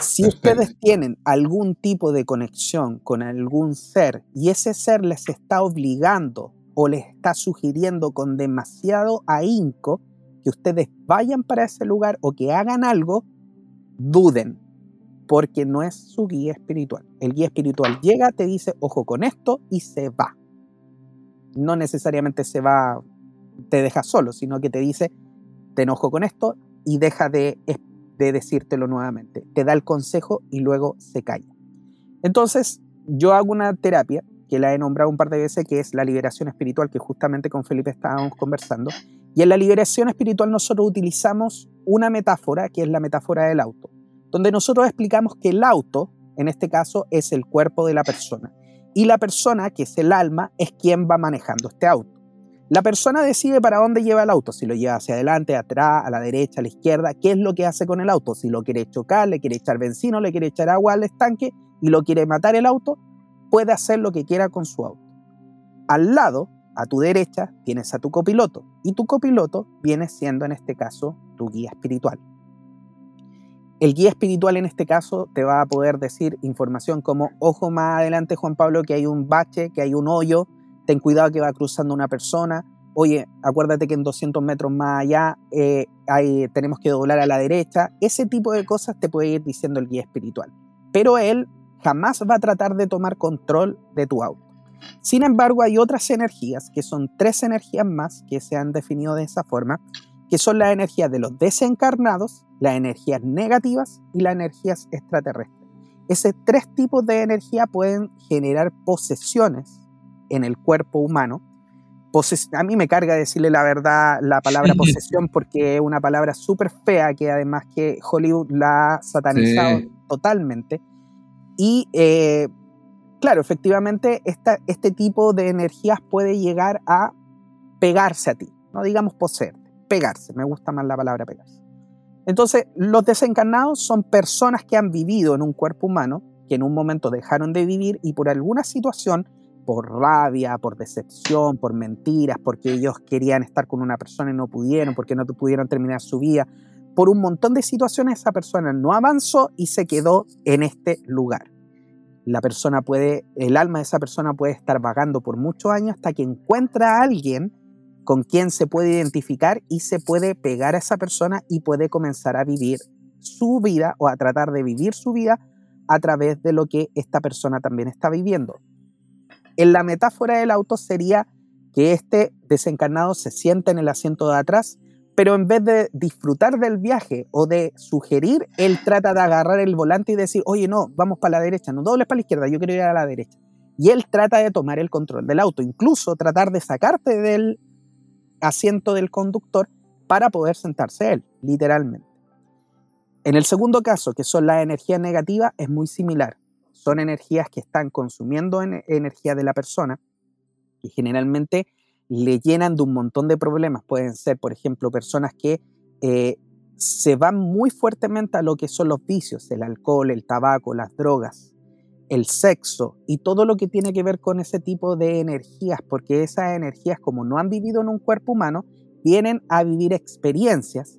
Si ustedes tienen algún tipo de conexión con algún ser y ese ser les está obligando o les está sugiriendo con demasiado ahínco que ustedes vayan para ese lugar o que hagan algo, duden, porque no es su guía espiritual. El guía espiritual llega, te dice, ojo con esto y se va. No necesariamente se va, te deja solo, sino que te dice, te enojo con esto y deja de, de decírtelo nuevamente. Te da el consejo y luego se calla. Entonces, yo hago una terapia que la he nombrado un par de veces, que es la liberación espiritual, que justamente con Felipe estábamos conversando. Y en la liberación espiritual nosotros utilizamos una metáfora, que es la metáfora del auto donde nosotros explicamos que el auto, en este caso, es el cuerpo de la persona. Y la persona, que es el alma, es quien va manejando este auto. La persona decide para dónde lleva el auto, si lo lleva hacia adelante, atrás, a la derecha, a la izquierda, qué es lo que hace con el auto, si lo quiere chocar, le quiere echar benzino, le quiere echar agua al estanque y lo quiere matar el auto, puede hacer lo que quiera con su auto. Al lado, a tu derecha, tienes a tu copiloto y tu copiloto viene siendo en este caso tu guía espiritual. El guía espiritual en este caso te va a poder decir información como, ojo más adelante Juan Pablo, que hay un bache, que hay un hoyo, ten cuidado que va cruzando una persona, oye, acuérdate que en 200 metros más allá eh, tenemos que doblar a la derecha, ese tipo de cosas te puede ir diciendo el guía espiritual. Pero él jamás va a tratar de tomar control de tu auto. Sin embargo, hay otras energías, que son tres energías más que se han definido de esa forma, que son las energías de los desencarnados, las energías negativas y las energías extraterrestres. Esos tres tipos de energía pueden generar posesiones en el cuerpo humano. a mí me carga decirle la verdad la palabra posesión porque es una palabra súper fea que además que Hollywood la ha satanizado totalmente. Y eh, claro, efectivamente este tipo de energías puede llegar a pegarse a ti, no digamos poseer pegarse, me gusta más la palabra pegarse. Entonces, los desencarnados son personas que han vivido en un cuerpo humano, que en un momento dejaron de vivir y por alguna situación por rabia, por decepción, por mentiras, porque ellos querían estar con una persona y no pudieron, porque no pudieron terminar su vida. Por un montón de situaciones esa persona no avanzó y se quedó en este lugar. La persona puede, el alma de esa persona puede estar vagando por muchos años hasta que encuentra a alguien con quien se puede identificar y se puede pegar a esa persona y puede comenzar a vivir su vida o a tratar de vivir su vida a través de lo que esta persona también está viviendo. En la metáfora del auto sería que este desencarnado se sienta en el asiento de atrás, pero en vez de disfrutar del viaje o de sugerir, él trata de agarrar el volante y decir, oye, no, vamos para la derecha, no dobles para la izquierda, yo quiero ir a la derecha. Y él trata de tomar el control del auto, incluso tratar de sacarte del asiento del conductor para poder sentarse él, literalmente. En el segundo caso, que son las energías negativas, es muy similar. Son energías que están consumiendo energía de la persona y generalmente le llenan de un montón de problemas. Pueden ser, por ejemplo, personas que eh, se van muy fuertemente a lo que son los vicios, el alcohol, el tabaco, las drogas, el sexo y todo lo que tiene que ver con ese tipo de energías, porque esas energías, como no han vivido en un cuerpo humano, vienen a vivir experiencias,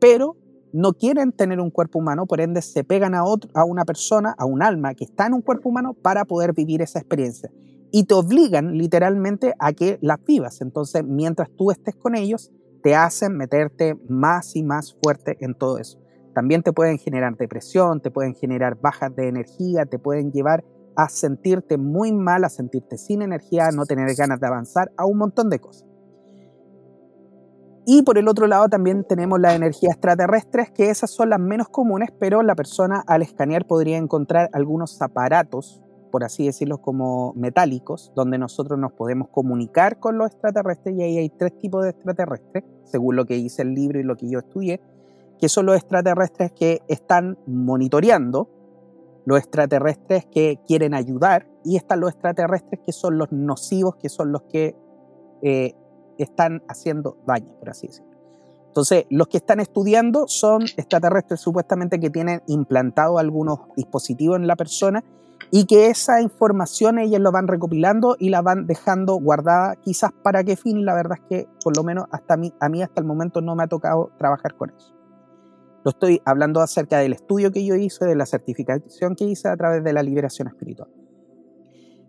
pero no quieren tener un cuerpo humano, por ende se pegan a, otro, a una persona, a un alma que está en un cuerpo humano para poder vivir esa experiencia. Y te obligan literalmente a que las vivas. Entonces, mientras tú estés con ellos, te hacen meterte más y más fuerte en todo eso. También te pueden generar depresión, te pueden generar bajas de energía, te pueden llevar a sentirte muy mal, a sentirte sin energía, a no tener ganas de avanzar, a un montón de cosas. Y por el otro lado también tenemos las energías extraterrestres, que esas son las menos comunes, pero la persona al escanear podría encontrar algunos aparatos, por así decirlo, como metálicos, donde nosotros nos podemos comunicar con los extraterrestres, y ahí hay tres tipos de extraterrestres, según lo que dice el libro y lo que yo estudié, que son los extraterrestres que están monitoreando, los extraterrestres que quieren ayudar, y están los extraterrestres que son los nocivos, que son los que eh, están haciendo daño, por así decirlo. Entonces, los que están estudiando son extraterrestres supuestamente que tienen implantado algunos dispositivos en la persona y que esa información ellos lo van recopilando y la van dejando guardada, quizás para qué fin, la verdad es que por lo menos hasta a mí, a mí hasta el momento no me ha tocado trabajar con eso. Lo estoy hablando acerca del estudio que yo hice, de la certificación que hice a través de la liberación espiritual.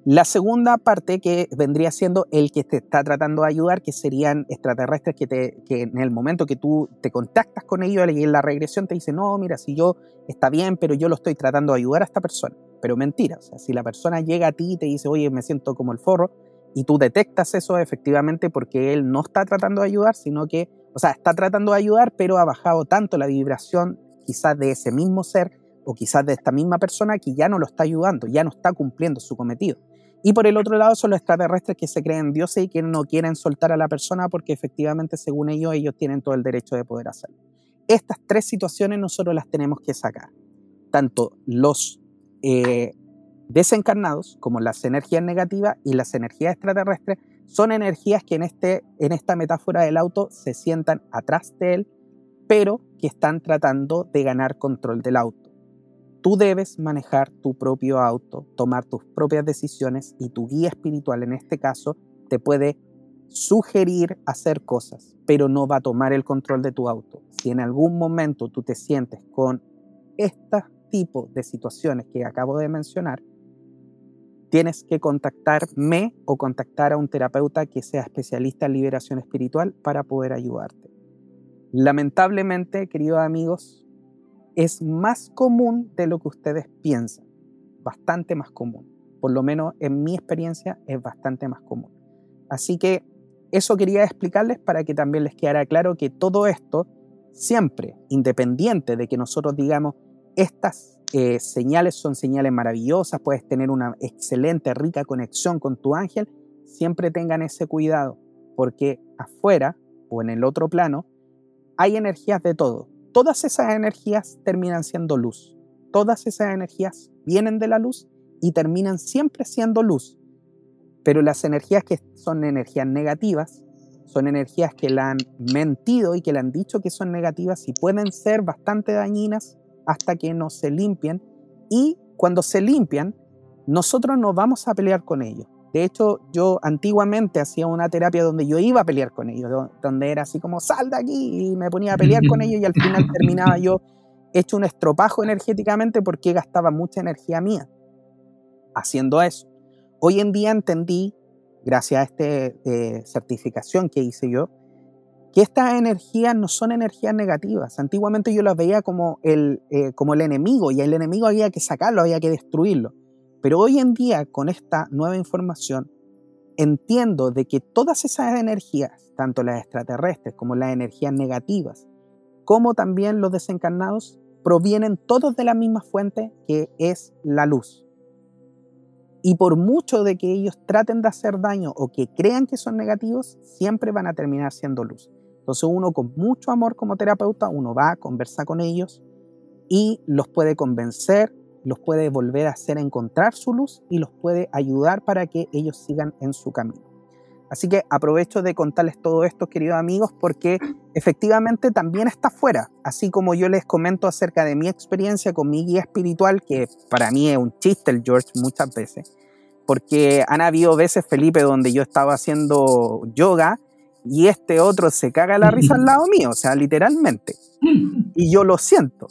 La segunda parte que vendría siendo el que te está tratando de ayudar, que serían extraterrestres que, te, en el momento que tú te contactas con ellos y en la regresión te dicen, no, mira, si yo está bien, pero yo lo estoy tratando de ayudar a esta persona. Pero mentira, o sea, si la persona llega a ti y te dice, oye, me siento como el forro, y tú detectas eso efectivamente porque él no está tratando de ayudar, sino que, o sea, está tratando de ayudar, pero ha bajado tanto la vibración quizás de ese mismo ser o quizás de esta misma persona que ya no lo está ayudando, ya no está cumpliendo su cometido. Y por el otro lado son los extraterrestres que se creen dioses y que no quieren soltar a la persona porque efectivamente, según ellos, ellos tienen todo el derecho de poder hacerlo. Estas tres situaciones nosotros las tenemos que sacar. Tanto los eh, desencarnados como las energías negativas y las energías extraterrestres son energías que en, este, en esta metáfora del auto se sientan atrás de él, pero que están tratando de ganar control del auto. Tú debes manejar tu propio auto, tomar tus propias decisiones y tu guía espiritual en este caso te puede sugerir hacer cosas, pero no va a tomar el control de tu auto. Si en algún momento tú te sientes con este tipo de situaciones que acabo de mencionar, tienes que contactarme o contactar a un terapeuta que sea especialista en liberación espiritual para poder ayudarte. Lamentablemente, queridos amigos, es más común de lo que ustedes piensan, bastante más común. Por lo menos en mi experiencia es bastante más común. Así que eso quería explicarles para que también les quedara claro que todo esto, siempre, independiente de que nosotros digamos, estas eh, señales son señales maravillosas, puedes tener una excelente, rica conexión con tu ángel, siempre tengan ese cuidado, porque afuera o en el otro plano hay energías de todo, todas esas energías terminan siendo luz. Todas esas energías vienen de la luz y terminan siempre siendo luz. Pero las energías que son energías negativas son energías que la han mentido y que le han dicho que son negativas y pueden ser bastante dañinas hasta que no se limpien. Y cuando se limpian, nosotros no vamos a pelear con ellos. De hecho, yo antiguamente hacía una terapia donde yo iba a pelear con ellos, donde era así como, sal de aquí, y me ponía a pelear con ellos y al final terminaba yo hecho un estropajo energéticamente porque gastaba mucha energía mía haciendo eso. Hoy en día entendí, gracias a esta eh, certificación que hice yo, que estas energías no son energías negativas. Antiguamente yo las veía como el, eh, como el enemigo y el enemigo había que sacarlo, había que destruirlo. Pero hoy en día, con esta nueva información, entiendo de que todas esas energías, tanto las extraterrestres como las energías negativas, como también los desencarnados, provienen todos de la misma fuente que es la luz. Y por mucho de que ellos traten de hacer daño o que crean que son negativos, siempre van a terminar siendo luz. Entonces uno con mucho amor como terapeuta, uno va, a conversar con ellos y los puede convencer, los puede volver a hacer encontrar su luz y los puede ayudar para que ellos sigan en su camino. Así que aprovecho de contarles todo esto, queridos amigos, porque efectivamente también está fuera. Así como yo les comento acerca de mi experiencia con mi guía espiritual, que para mí es un chiste el George muchas veces, porque han habido veces, Felipe, donde yo estaba haciendo yoga y este otro se caga la risa al lado mío, o sea, literalmente. Y yo lo siento.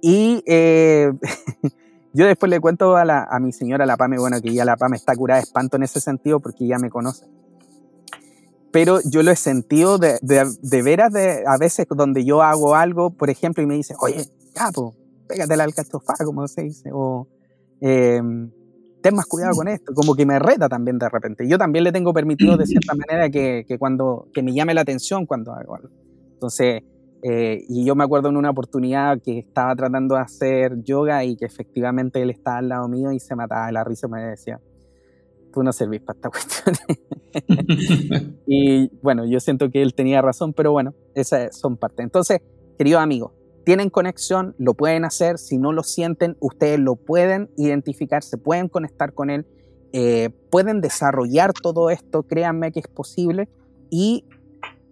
Y eh, yo después le cuento a, la, a mi señora, la Pame, bueno, que ya la Pame está curada de espanto en ese sentido porque ya me conoce pero yo lo he sentido de, de, veras de, a veces donde yo hago algo, por ejemplo, y me dice, oye, capo, pégate la alcachofá, como se dice, o eh, ten más cuidado con esto, como que me reta también de repente. Yo también le tengo permitido de cierta manera que, que cuando, que me llame la atención cuando hago algo. Entonces, eh, y yo me acuerdo en una oportunidad que estaba tratando de hacer yoga y que efectivamente él estaba al lado mío y se mataba de la risa y me decía, tú no servís para esta cuestión. y bueno, yo siento que él tenía razón, pero bueno, esas son parte. Entonces, queridos amigos, tienen conexión, lo pueden hacer, si no lo sienten, ustedes lo pueden identificar, se pueden conectar con él, eh, pueden desarrollar todo esto, créanme que es posible y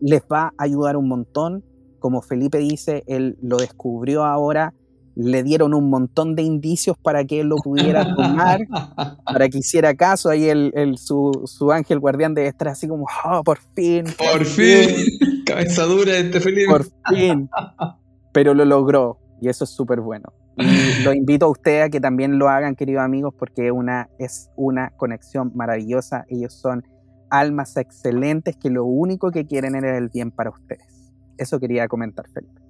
les va a ayudar un montón. Como Felipe dice, él lo descubrió ahora le dieron un montón de indicios para que él lo pudiera tomar, para que hiciera caso. Ahí el, su, ángel guardián debe estar así como, oh, por fin. Por, fin. cabeza dura este Felipe. Por fin. Pero lo logró y eso es súper bueno. Y lo invito a ustedes a que también lo hagan, queridos amigos, porque una, es una conexión maravillosa. Ellos son almas excelentes que lo único que quieren es el bien para ustedes. Eso quería comentar, Felipe.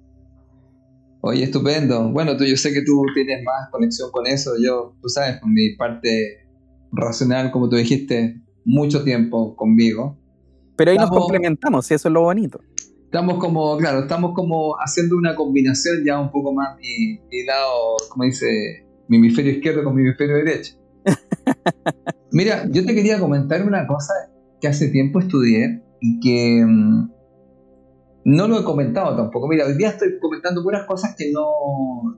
Oye, estupendo. Bueno, tú, yo sé que tú tienes más conexión con eso. Yo, tú sabes, con mi parte racional, como tú dijiste, mucho tiempo conmigo. Pero ahí nos complementamos y eso es lo bonito. Estamos como, claro, estamos como haciendo una combinación ya un poco más mi, mi lado, como dice, mi hemisferio izquierdo con mi hemisferio derecho. Mira, yo te quería comentar una cosa que hace tiempo estudié y que mm, no lo he comentado tampoco. Mira, hoy día estoy comentando puras cosas que no,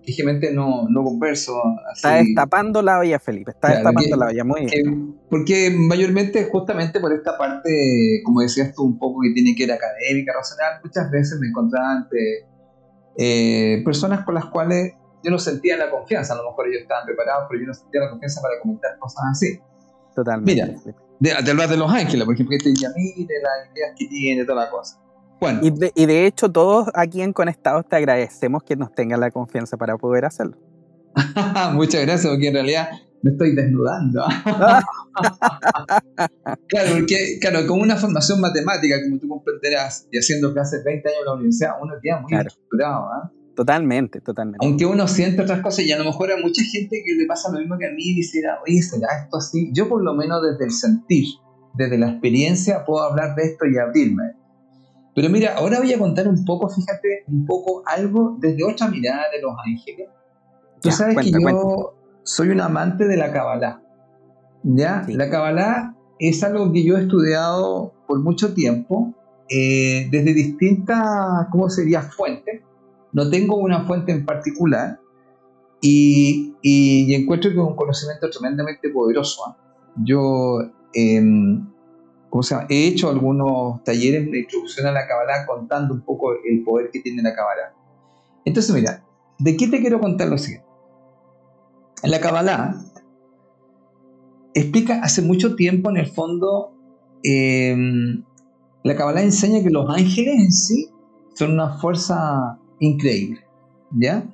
que no, no converso. Está destapando la olla, Felipe. Está destapando la olla, muy bien. porque mayormente, justamente por esta parte, como decías tú, un poco que tiene que ver académica, racional, muchas veces me encontraba ante eh, personas con las cuales yo no sentía la confianza. A lo mejor ellos estaban preparados, pero yo no sentía la confianza para comentar cosas así. Totalmente. Mira, de, de hablar de Los Ángeles, por ejemplo, que te diría, mire las ideas que tiene, toda la cosa. Y, de, hecho, todos aquí en Conectados te agradecemos que nos tengan la confianza para poder hacerlo. Muchas gracias, porque en realidad me estoy desnudando. claro, porque, claro, con una formación matemática, como tú comprenderás, y haciendo clases 20 años en la universidad, uno queda muy estructurado. ¿ah? Totalmente, totalmente. Aunque uno siente otras cosas, y a lo mejor a mucha gente que le pasa lo mismo que a mí, dice, oye, ¿será esto así? Yo, por lo menos, desde el sentir, desde la experiencia, puedo hablar de esto y abrirme. Pero mira, ahora voy a contar un poco, fíjate, un poco algo desde otra mirada de los ángeles. Tú sabes que yo soy un amante de la Kabbalah. ¿Ya? La Kabbalah es algo que yo he estudiado por mucho tiempo, eh, desde distintas, ¿cómo sería? Fuentes. No tengo una fuente en particular y, y, encuentro que es un conocimiento tremendamente poderoso. ¿ah? Yo em, o sea, he hecho algunos talleres de introducción a la Kabbalah contando un poco el poder que tiene la Kabbalah. Entonces, mira, ¿de qué te quiero contar lo siguiente? En la Kabbalah explica hace mucho tiempo en el fondo, eh, la Kabbalah enseña que los ángeles en sí son una fuerza increíble, ¿ya?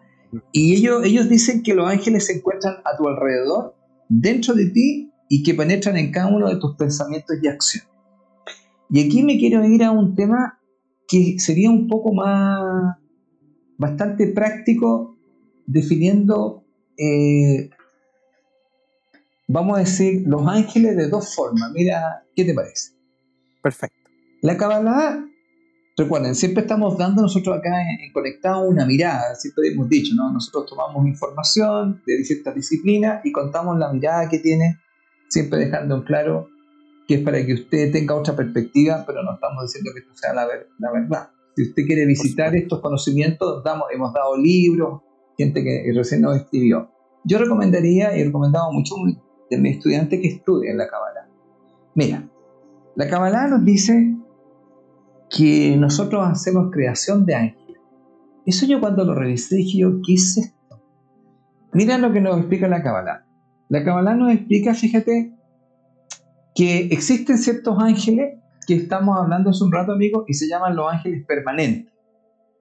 Y ellos, ellos dicen que los ángeles se encuentran a tu alrededor, dentro de ti, y que penetran en cada uno de tus pensamientos y acciones. Y aquí me quiero ir a un tema que sería un poco más, bastante práctico, definiendo, eh, vamos a decir, los ángeles de dos formas. Mira, ¿qué te parece? Perfecto. La Kabbalah, recuerden, siempre estamos dando nosotros acá en, Conectado una mirada, siempre hemos dicho, ¿no? Nosotros tomamos información de distintas disciplinas y contamos la mirada que tiene, siempre dejando en claro que es para que usted tenga otra perspectiva, pero no estamos diciendo que esto sea la, la verdad. Si usted quiere visitar estos conocimientos, damos, hemos dado libros, gente que recién nos escribió. Yo recomendaría y he recomendado mucho de mis estudiantes que estudien la Kabbalah. Mira, la Kabbalah nos dice que nosotros hacemos creación de ángeles. Eso yo cuando lo revisé dije yo, ¿qué es esto? Mira lo que nos explica la Kabbalah. La Kabbalah nos explica, fíjate, que existen ciertos ángeles que estamos hablando hace un rato, amigos, y se llaman los ángeles permanentes.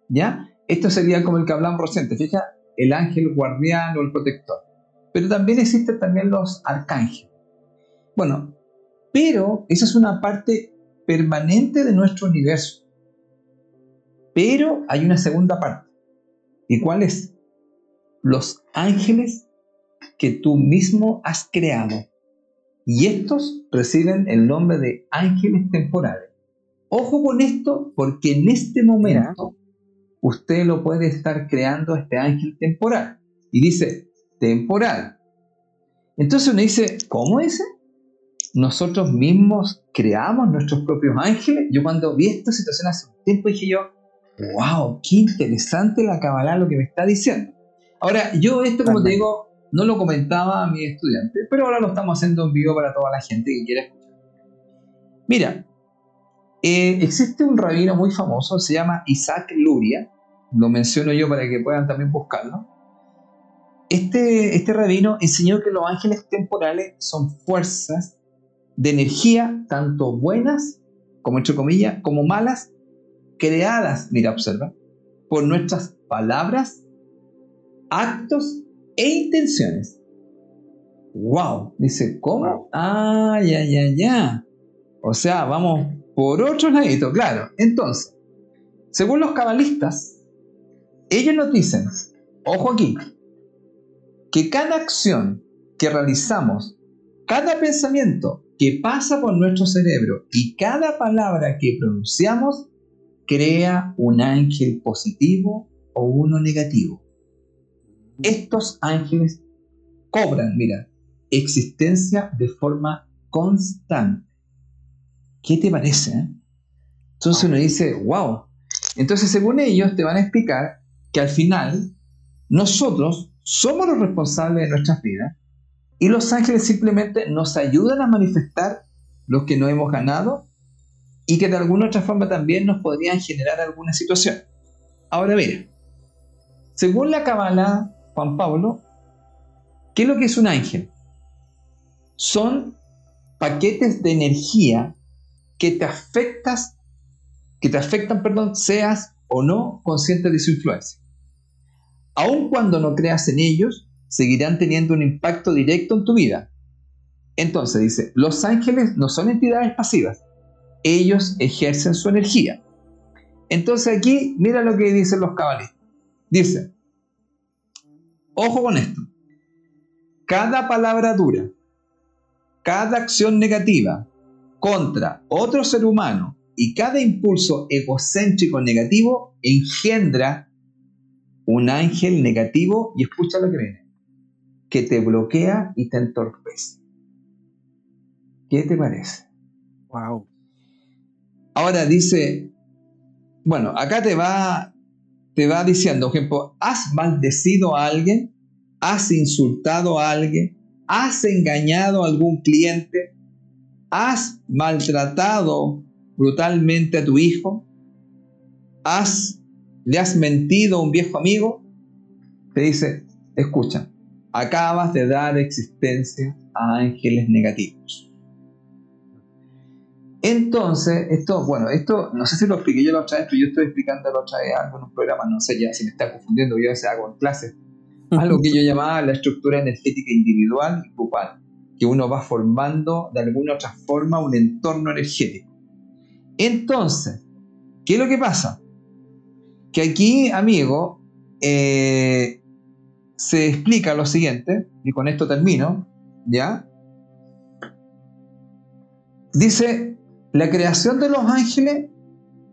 ¿Ya? Esto sería como el que hablamos reciente, fíjate, el ángel guardián o el protector. Pero también existen también los arcángeles. Bueno, pero esa es una parte permanente de nuestro universo. Pero hay una segunda parte. ¿Y cuál es? Los ángeles que tú mismo has creado. Y estos reciben el nombre de ángeles temporales. Ojo con esto porque en este momento usted lo puede estar creando este ángel temporal. Y dice, temporal. Entonces uno dice, ¿cómo ese? nosotros mismos creamos nuestros propios ángeles. Yo cuando vi esta situación hace un tiempo dije yo, wow, qué interesante la Kabbalah lo que me está diciendo. Ahora, yo esto, como te digo, no lo comentaba a mis estudiantes, pero ahora lo estamos haciendo en vivo para toda la gente que quiera escuchar. Mira, eh, existe un rabino muy famoso, se llama Isaac Luria, lo menciono yo para que puedan también buscarlo. Este, este rabino enseñó que los ángeles temporales son fuerzas de energía, tanto buenas, como entre comillas, como malas, creadas, mira, observa, por nuestras palabras, actos e intenciones. ¡Wow! Dice, ¿cómo? Ah, ya, ya, ya. O sea, vamos por otro ladito, claro. Entonces, según los cabalistas, ellos nos dicen, ojo aquí, que cada acción que realizamos, cada pensamiento que pasa por nuestro cerebro y cada palabra que pronunciamos crea un ángel positivo o uno negativo. Estos ángeles cobran, mira, existencia de forma constante. ¿Qué te parece? Eh? Entonces uno dice, wow. Entonces según ellos te van a explicar que al final nosotros somos los responsables de nuestras vidas y los ángeles simplemente nos ayudan a manifestar lo que no hemos ganado y que de alguna otra forma también nos podrían generar alguna situación. Ahora mira, según la Kabbalah, Juan Pablo, ¿qué es lo que es un ángel? Son paquetes de energía que te afectas, que te afectan, perdón, seas o no consciente de su influencia. Aun cuando no creas en ellos, seguirán teniendo un impacto directo en tu vida. Entonces dice, los ángeles no son entidades pasivas, ellos ejercen su energía. Entonces aquí mira lo que dicen los cabalistas. Dice, ojo con esto, cada palabra dura, cada acción negativa contra otro ser humano y cada impulso egocéntrico negativo engendra un ángel negativo y escucha lo que viene que te bloquea y te entorpece. ¿Qué te parece? Wow. Ahora dice, bueno, acá te va, te va diciendo, por ejemplo, has maldecido a alguien, has insultado a alguien, has engañado a algún cliente, has maltratado brutalmente a tu hijo, has, le has mentido a un viejo amigo, te dice, escucha, acabas de dar existencia a ángeles negativos. Entonces, esto, bueno, esto no sé si lo expliqué yo la otra vez, pero yo estoy explicando la otra vez algo en un programa, no sé ya si me está confundiendo, yo a veces hago en clases, algo que yo llamaba la estructura energética individual y grupal, que uno va formando de alguna otra forma un entorno energético. Entonces, ¿qué es lo que pasa? Que aquí, amigo, eh, se explica lo siguiente, y con esto termino, ¿ya? Dice, la creación de los ángeles,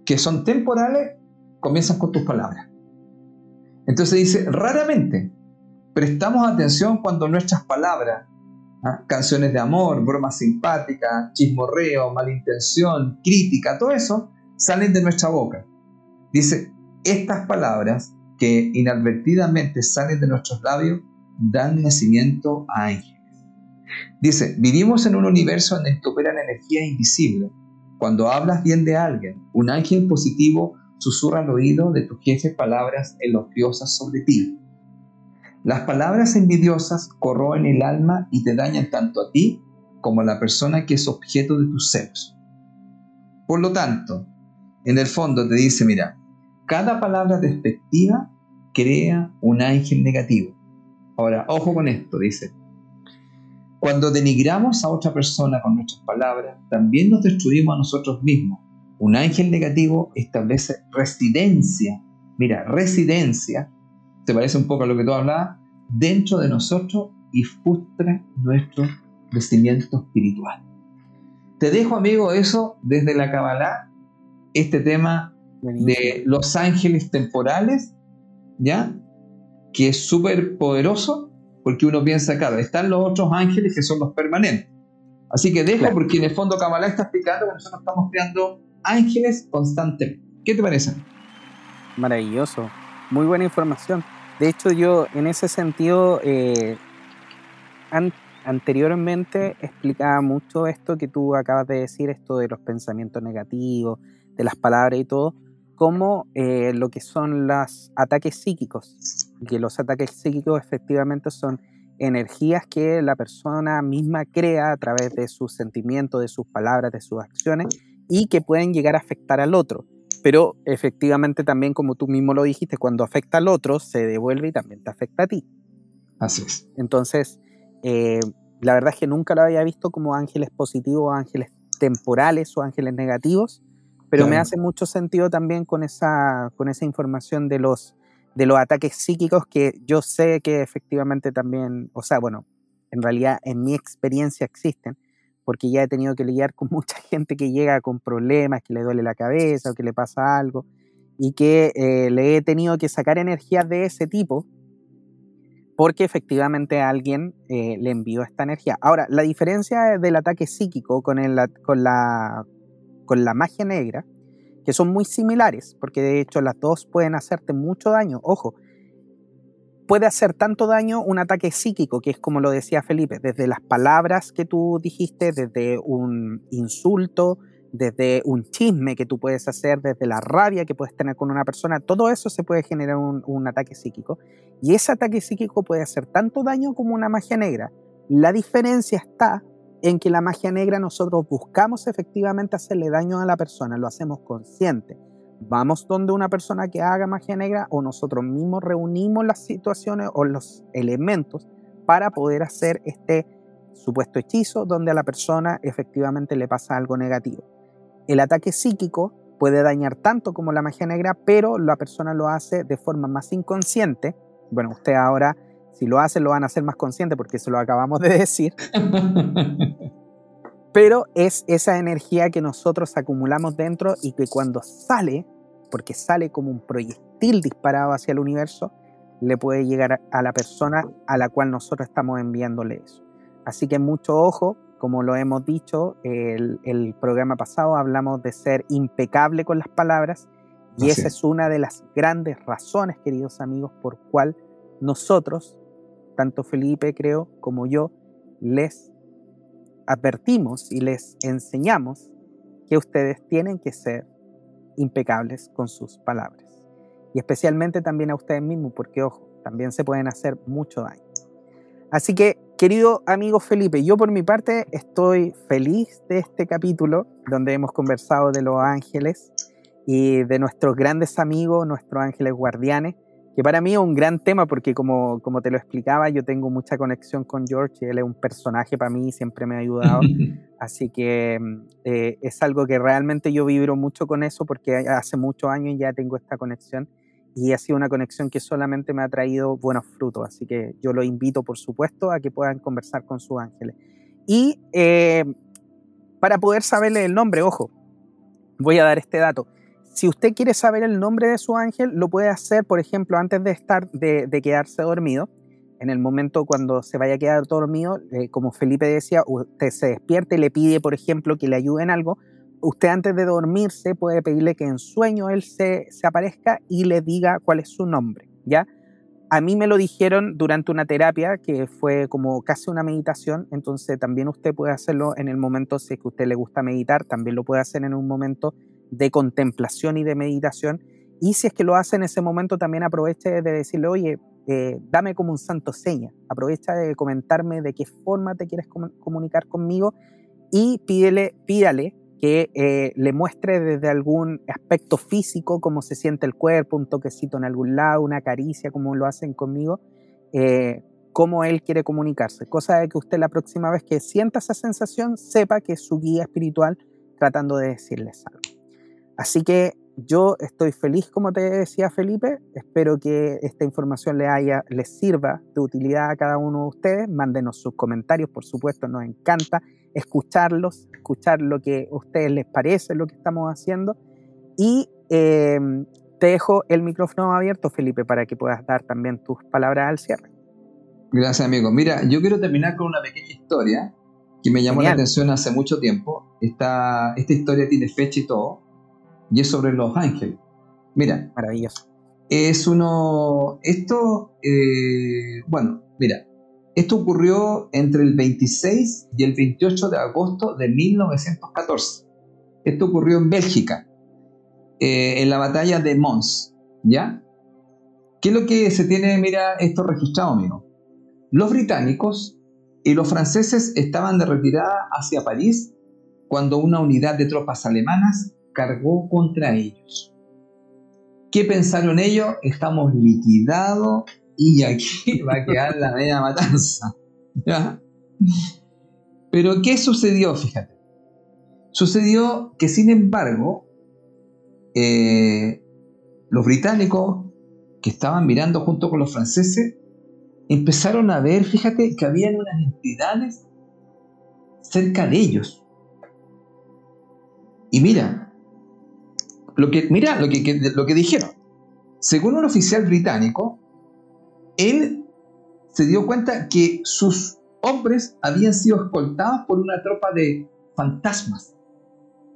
que son temporales, comienzan con tus palabras. Entonces dice, raramente prestamos atención cuando nuestras palabras, ¿ah? canciones de amor, bromas simpáticas, chismorreo, malintención, crítica, todo eso, salen de nuestra boca. Dice, estas palabras que inadvertidamente salen de nuestros labios dan nacimiento a ángeles. Dice, vivimos en un universo en el que operan energías invisibles. Cuando hablas bien de alguien, un ángel positivo susurra al oído de tu jefe palabras elogiosas sobre ti. Las palabras envidiosas corroen el alma y te dañan tanto a ti como a la persona que es objeto de tus celos. Por lo tanto, en el fondo te dice, mira, cada palabra despectiva crea un ángel negativo. Ahora, ojo con esto, dice. Cuando denigramos a otra persona con nuestras palabras, también nos destruimos a nosotros mismos. Un ángel negativo establece residencia, mira, residencia, te parece un poco a lo que tú hablabas, dentro de nosotros y frustra nuestro crecimiento espiritual. Te dejo, amigo, eso desde la Kabbalah, este tema de los ángeles temporales ¿ya? Que es súper poderoso porque uno piensa, claro, están los otros ángeles que son los permanentes. Así que dejo porque en el fondo Kabbalah está explicando que nosotros estamos creando ángeles constantemente. ¿Qué te parece? Maravilloso, muy buena información. De hecho, yo en ese sentido, eh, anteriormente explicaba mucho esto que tú acabas de decir, esto de los pensamientos negativos, de las palabras y todo, como eh, lo que son los ataques psíquicos, que los ataques psíquicos efectivamente son energías que la persona misma crea a través de sus sentimientos, de sus palabras, de sus acciones y que pueden llegar a afectar al otro. Pero efectivamente también, como tú mismo lo dijiste, cuando afecta al otro, se devuelve y también te afecta a ti. Así es. Entonces, eh, la verdad es que nunca lo había visto como ángeles positivos, ángeles temporales o ángeles negativos, pero me hace mucho sentido también con esa, con esa información de los, de los ataques psíquicos que yo sé que efectivamente también, o sea, bueno, en realidad en mi experiencia existen, porque ya he tenido que lidiar con mucha gente que llega con problemas, que le duele la cabeza o que le pasa algo, y que eh, le he tenido que sacar energías de ese tipo, porque efectivamente alguien eh, le envió esta energía. Ahora, la diferencia del ataque psíquico con, el, con, la, con la magia negra, que son muy similares, porque de hecho las dos pueden hacerte mucho daño. Ojo, puede hacer tanto daño un ataque psíquico, que es como lo decía Felipe, desde las palabras que tú dijiste, desde un insulto, desde un chisme que tú puedes hacer, desde la rabia que puedes tener con una persona, todo eso se puede generar un, un ataque psíquico. Y ese ataque psíquico puede hacer tanto daño como una magia negra. La diferencia está en que la magia negra nosotros buscamos efectivamente hacerle daño a la persona, lo hacemos consciente. Vamos donde una persona que haga magia negra o nosotros mismos reunimos las situaciones o los elementos para poder hacer este supuesto hechizo donde a la persona efectivamente le pasa algo negativo. El ataque psíquico puede dañar tanto como la magia negra, pero la persona lo hace de forma más inconsciente. Bueno, usted ahora si lo hacen, lo van a hacer más consciente porque se lo acabamos de decir. Pero es esa energía que nosotros acumulamos dentro y que cuando sale, porque sale como un proyectil disparado hacia el universo, le puede llegar a la persona a la cual nosotros estamos enviándole eso. Así que mucho ojo, como lo hemos dicho, el, el programa pasado hablamos de ser impecable con las palabras y esa es una de las grandes razones, queridos amigos, por cual nosotros tanto Felipe creo como yo, les advertimos y les enseñamos que ustedes tienen que ser impecables con sus palabras. Y especialmente también a ustedes mismos, porque ojo, también se pueden hacer mucho daño. Así que, querido amigo Felipe, yo por mi parte estoy feliz de este capítulo donde hemos conversado de los ángeles y de nuestros grandes amigos, nuestros ángeles guardianes, que para mí es un gran tema porque como, como te lo explicaba, yo tengo mucha conexión con George, él es un personaje para mí, siempre me ha ayudado, así que eh, es algo que realmente yo vibro mucho con eso porque hace muchos años ya tengo esta conexión y ha sido una conexión que solamente me ha traído buenos frutos, así que yo lo invito, por supuesto, a que puedan conversar con sus ángeles. Y eh, para poder saberle el nombre, ojo, voy a dar este dato. Si usted quiere saber el nombre de su ángel, lo puede hacer, por ejemplo, antes de, estar, de, quedarse dormido. En el momento cuando se vaya a quedar dormido, eh, como Felipe decía, usted se despierte y le pide, por ejemplo, que le ayude en algo usted antes de dormirse puede pedirle que en sueño él se, aparezca y le diga cuál es su nombre, ¿ya? A mí me lo dijeron durante una terapia que fue como casi una meditación, entonces también usted puede hacerlo en el momento, si es que usted le gusta meditar, también lo puede hacer en un momento de contemplación y de meditación. Y si es que lo hace en ese momento, también aproveche de decirle, oye, eh, dame como un santo seña, aprovecha de comentarme de qué forma te quieres comunicar conmigo y pídele, pídale que eh, le muestre desde algún aspecto físico cómo se siente el cuerpo, un toquecito en algún lado, una caricia, como lo hacen conmigo, eh, cómo él quiere comunicarse. Cosa de que usted la próxima vez que sienta esa sensación sepa que es su guía espiritual tratando de decirles algo. Así que yo estoy feliz, como te decía Felipe. Espero que esta información le haya, les sirva de utilidad a cada uno de ustedes. Mándenos sus comentarios, por supuesto, nos encanta escucharlos, escuchar lo que a ustedes les parece lo que estamos haciendo. Y em, te dejo el micrófono abierto, Felipe, para que puedas dar también tus palabras al cierre. Gracias, amigo. Mira, yo quiero terminar con una pequeña historia que me llamó la atención hace mucho tiempo. Esta, esta historia tiene fecha y todo, y es sobre los ángeles. Mira. Maravilloso. Es uno. Esto, eh, bueno, mira, esto ocurrió entre el 26 y el 28 de agosto de 1914. Esto ocurrió en Bélgica, eh, en la batalla de Mons, ¿ya? ¿Qué es lo que se tiene, mira, esto registrado, amigo? Los británicos y los franceses estaban de retirada hacia París cuando una unidad de tropas alemanas cargó contra ellos. ¿Qué pensaron ellos? Estamos liquidados y aquí va a quedar la media matanza. Pero ¿qué sucedió? Fíjate. Sucedió que sin embargo, eh, los británicos que estaban mirando junto con los franceses empezaron a ver, fíjate, que habían unas entidades cerca de ellos. Y mira, lo que, mira lo que, lo que dijeron. Según un oficial británico, él se dio cuenta que sus hombres habían sido escoltados por una tropa de fantasmas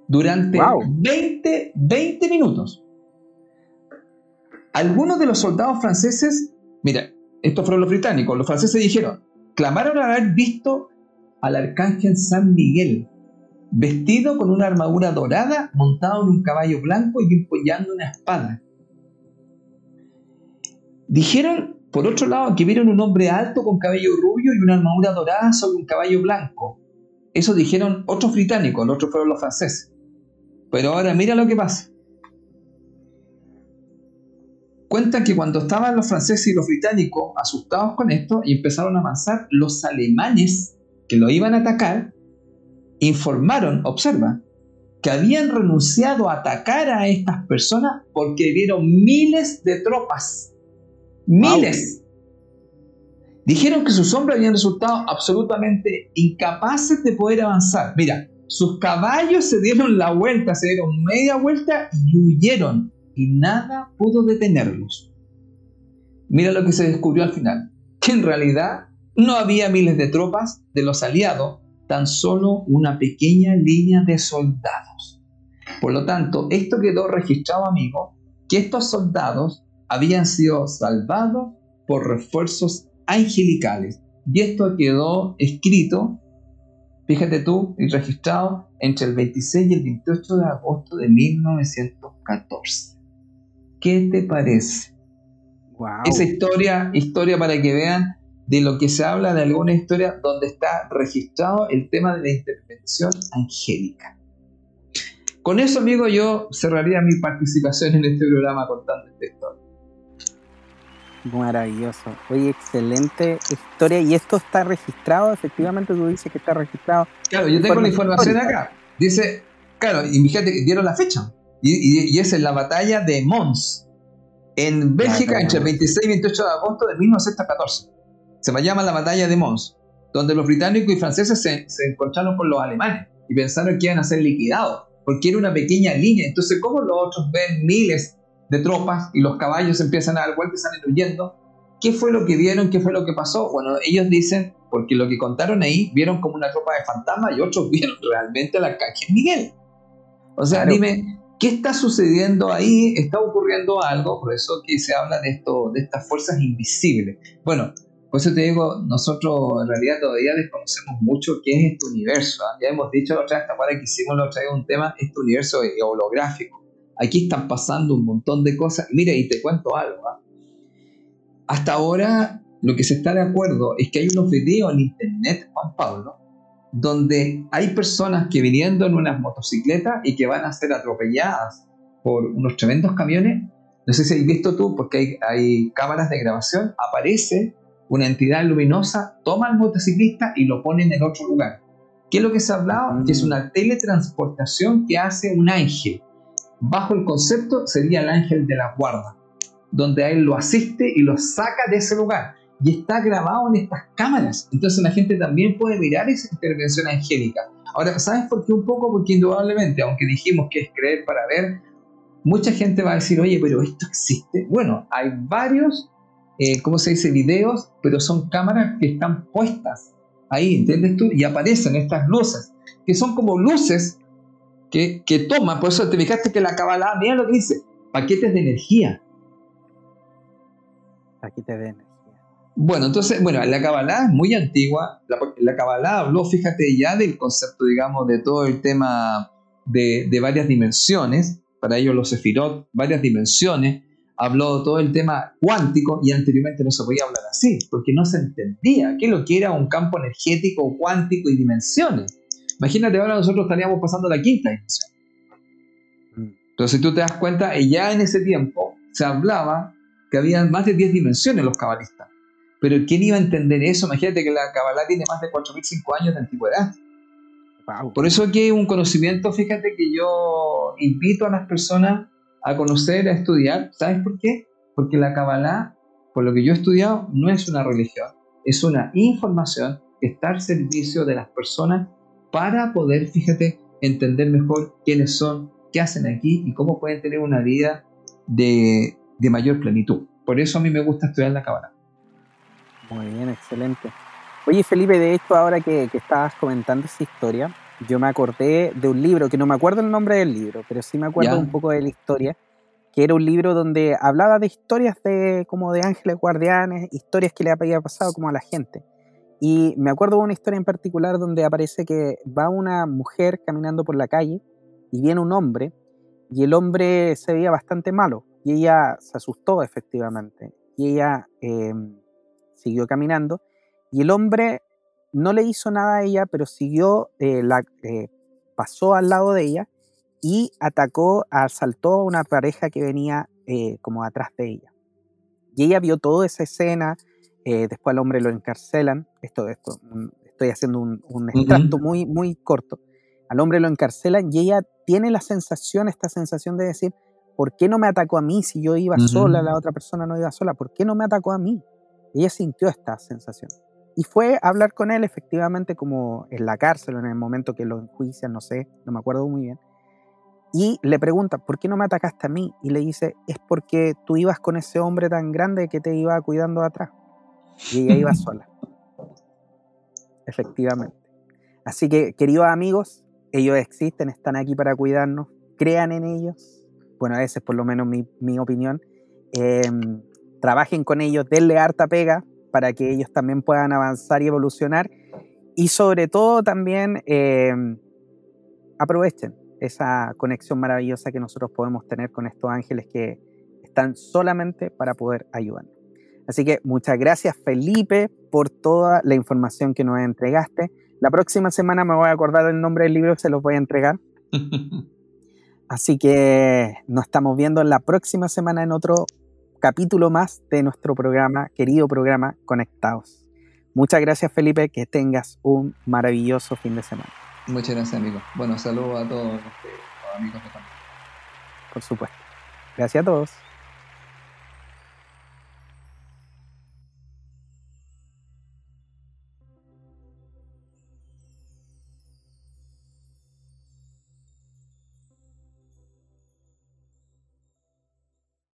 durante 20, 20 minutos. Algunos de los soldados franceses, mira, estos fueron los británicos, los franceses dijeron, clamaron haber visto al arcángel San Miguel, vestido con una armadura dorada, montado en un caballo blanco y empuñando una espada. Dijeron por otro lado, que vieron un hombre alto con cabello rubio y una armadura dorada sobre un caballo blanco. Eso dijeron otros británicos, los otros fueron los franceses. Pero ahora mira lo que pasa. Cuentan que cuando estaban los franceses y los británicos asustados con esto y empezaron a avanzar, los alemanes que lo iban a atacar informaron, observa, que habían renunciado a atacar a estas personas porque vieron miles de tropas Miles. Dijeron que sus hombres habían resultado absolutamente incapaces de poder avanzar. Mira, sus caballos se dieron la vuelta, se dieron media vuelta y huyeron. Y nada pudo detenerlos. Mira lo que se descubrió al final. Que en realidad no había miles de tropas de los aliados, tan solo una pequeña línea de soldados. Por lo tanto, esto quedó registrado, amigo, que estos soldados habían sido salvados por refuerzos angelicales. Y esto quedó escrito, fíjate tú, y registrado entre el 26 y el 28 de agosto de 1914. ¿Qué te parece? Esa historia, historia para que vean de lo que se habla de alguna historia donde está registrado el tema de la intervención angélica. Con eso, amigo, yo cerraría mi participación en este programa contando esta historia. Maravilloso. Oye, excelente historia. ¿Y esto está registrado? Efectivamente, tú dices que está registrado. Claro, yo tengo la información acá. Dice, claro, y fíjate que dieron la fecha. Y, y, es en la batalla de Mons, en Bélgica, entre el 26 y 28 de agosto de 1914. Se llama la batalla de Mons, donde los británicos y franceses se, se encontraron con los alemanes y pensaron que iban a ser liquidados, porque era una pequeña línea. Entonces, ¿cómo los otros ven miles de tropas y los caballos empiezan a dar vueltas y salen huyendo. ¿Qué fue lo que vieron? ¿Qué fue lo que pasó? Bueno, ellos dicen, porque lo que contaron ahí, vieron como una tropa de fantasmas y otros vieron realmente la calle Miguel. O sea, dime, ¿qué está sucediendo ahí? ¿Está ocurriendo algo? Por eso que se habla de, esto, de estas fuerzas invisibles. Bueno, por eso te digo, nosotros en realidad todavía desconocemos mucho qué es este universo. ¿ah? Ya hemos dicho la otra vez, hasta que hicimos la otra vez un tema, este universo holográfico Aquí están pasando un montón de cosas. Mira, y te cuento algo. ¿ah? Hasta ahora lo que se está de acuerdo es que hay unos videos en internet, Juan Pablo, donde hay personas que viniendo en unas motocicletas y que van a ser atropelladas por unos tremendos camiones. No sé si has visto tú, porque hay, hay cámaras de grabación, aparece una entidad luminosa, toma al motociclista y lo pone en el otro lugar. ¿Qué es lo que se ha hablado? Que es mm. una teletransportación que hace un ángel bajo el concepto sería el ángel de la guarda, donde a él lo asiste y lo saca de ese lugar. Y está grabado en estas cámaras. Entonces la gente también puede mirar esa intervención angélica. Ahora, ¿sabes por qué un poco? Porque indudablemente, aunque dijimos que es creer para ver, mucha gente va a decir, oye, pero esto existe. Bueno, hay varios, eh, ¿cómo se dice?, videos, pero son cámaras que están puestas ahí, ¿entiendes tú? Y aparecen estas luces, que son como luces que, toma, por eso te fijaste que la Kabbalah, mira lo que dice, paquetes de energía. Paquetes de energía. Bueno, entonces, bueno, la Kabbalah es muy antigua, la, la Kabbalah habló, fíjate, ya del concepto, digamos, de todo el tema de, varias dimensiones, para ellos los Sefirot, varias dimensiones, habló todo el tema cuántico y anteriormente no se podía hablar así, porque no se entendía qué lo que era un campo energético, cuántico y dimensiones. Imagínate ahora nosotros estaríamos pasando la quinta dimensión. Mm. Entonces, si tú te das cuenta, ya en ese tiempo se hablaba que había más de 10 dimensiones los cabalistas. Pero ¿quién iba a entender eso? Imagínate que la cabalá tiene más de 4.005 años de antigüedad. Por eso aquí hay un conocimiento, fíjate que yo invito a las personas a conocer, a estudiar. ¿Sabes por qué? Porque la cabalá, por lo que yo he estudiado, no es una religión, es una información que está al servicio de las personas para poder, fíjate, entender mejor quiénes son, qué hacen aquí y cómo pueden tener una vida de, mayor plenitud. Por eso a mí me gusta estudiar la cábala. Muy bien, excelente. Oye, Felipe, de hecho, ahora que, estabas comentando esa historia, yo me acordé de un libro, que no me acuerdo el nombre del libro, pero sí me acuerdo un poco de la historia, que era un libro donde hablaba de historias de como de ángeles guardianes, historias que le había pasado como a la gente. Y me acuerdo de una historia en particular donde aparece que va una mujer caminando por la calle y viene un hombre y el hombre se veía bastante malo y ella se asustó efectivamente y ella em, siguió caminando y el hombre no le hizo nada a ella pero siguió, eh, la, eh, pasó al lado de ella y atacó, asaltó a una pareja que venía eh, como atrás de ella. Y ella vio toda esa escena, después al hombre lo encarcelan, esto, esto estoy haciendo un, un extracto muy, muy corto, al hombre lo encarcelan y ella tiene la sensación, esta sensación de decir, ¿por qué no me atacó a mí si yo iba sola, la otra persona no iba sola? ¿Por qué no me atacó a mí? Ella sintió esta sensación. Y fue a hablar con él efectivamente como en la cárcel o en el momento que lo enjuician, no sé, no me acuerdo muy bien. Y le pregunta, ¿por qué no me atacaste a mí? Y le dice, es porque tú ibas con ese hombre tan grande que te iba cuidando atrás y ella iba sola. Efectivamente. Así que, queridos amigos, ellos existen, están aquí para cuidarnos, crean en ellos. Bueno, esa es por lo menos mi, opinión. Em, trabajen con ellos, denle harta pega para que ellos también puedan avanzar y evolucionar. Y sobre todo también em, aprovechen esa conexión maravillosa que nosotros podemos tener con estos ángeles que están solamente para poder ayudarnos. Así que muchas gracias Felipe por toda la información que nos entregaste. La próxima semana me voy a acordar del nombre del libro, se los voy a entregar. Así que nos estamos viendo la próxima semana en otro capítulo más de nuestro programa, querido programa Conectados. Muchas gracias Felipe, que tengas un maravilloso fin de semana. Muchas gracias amigo. Bueno, saludos a todos los, amigos de Por supuesto. Gracias a todos.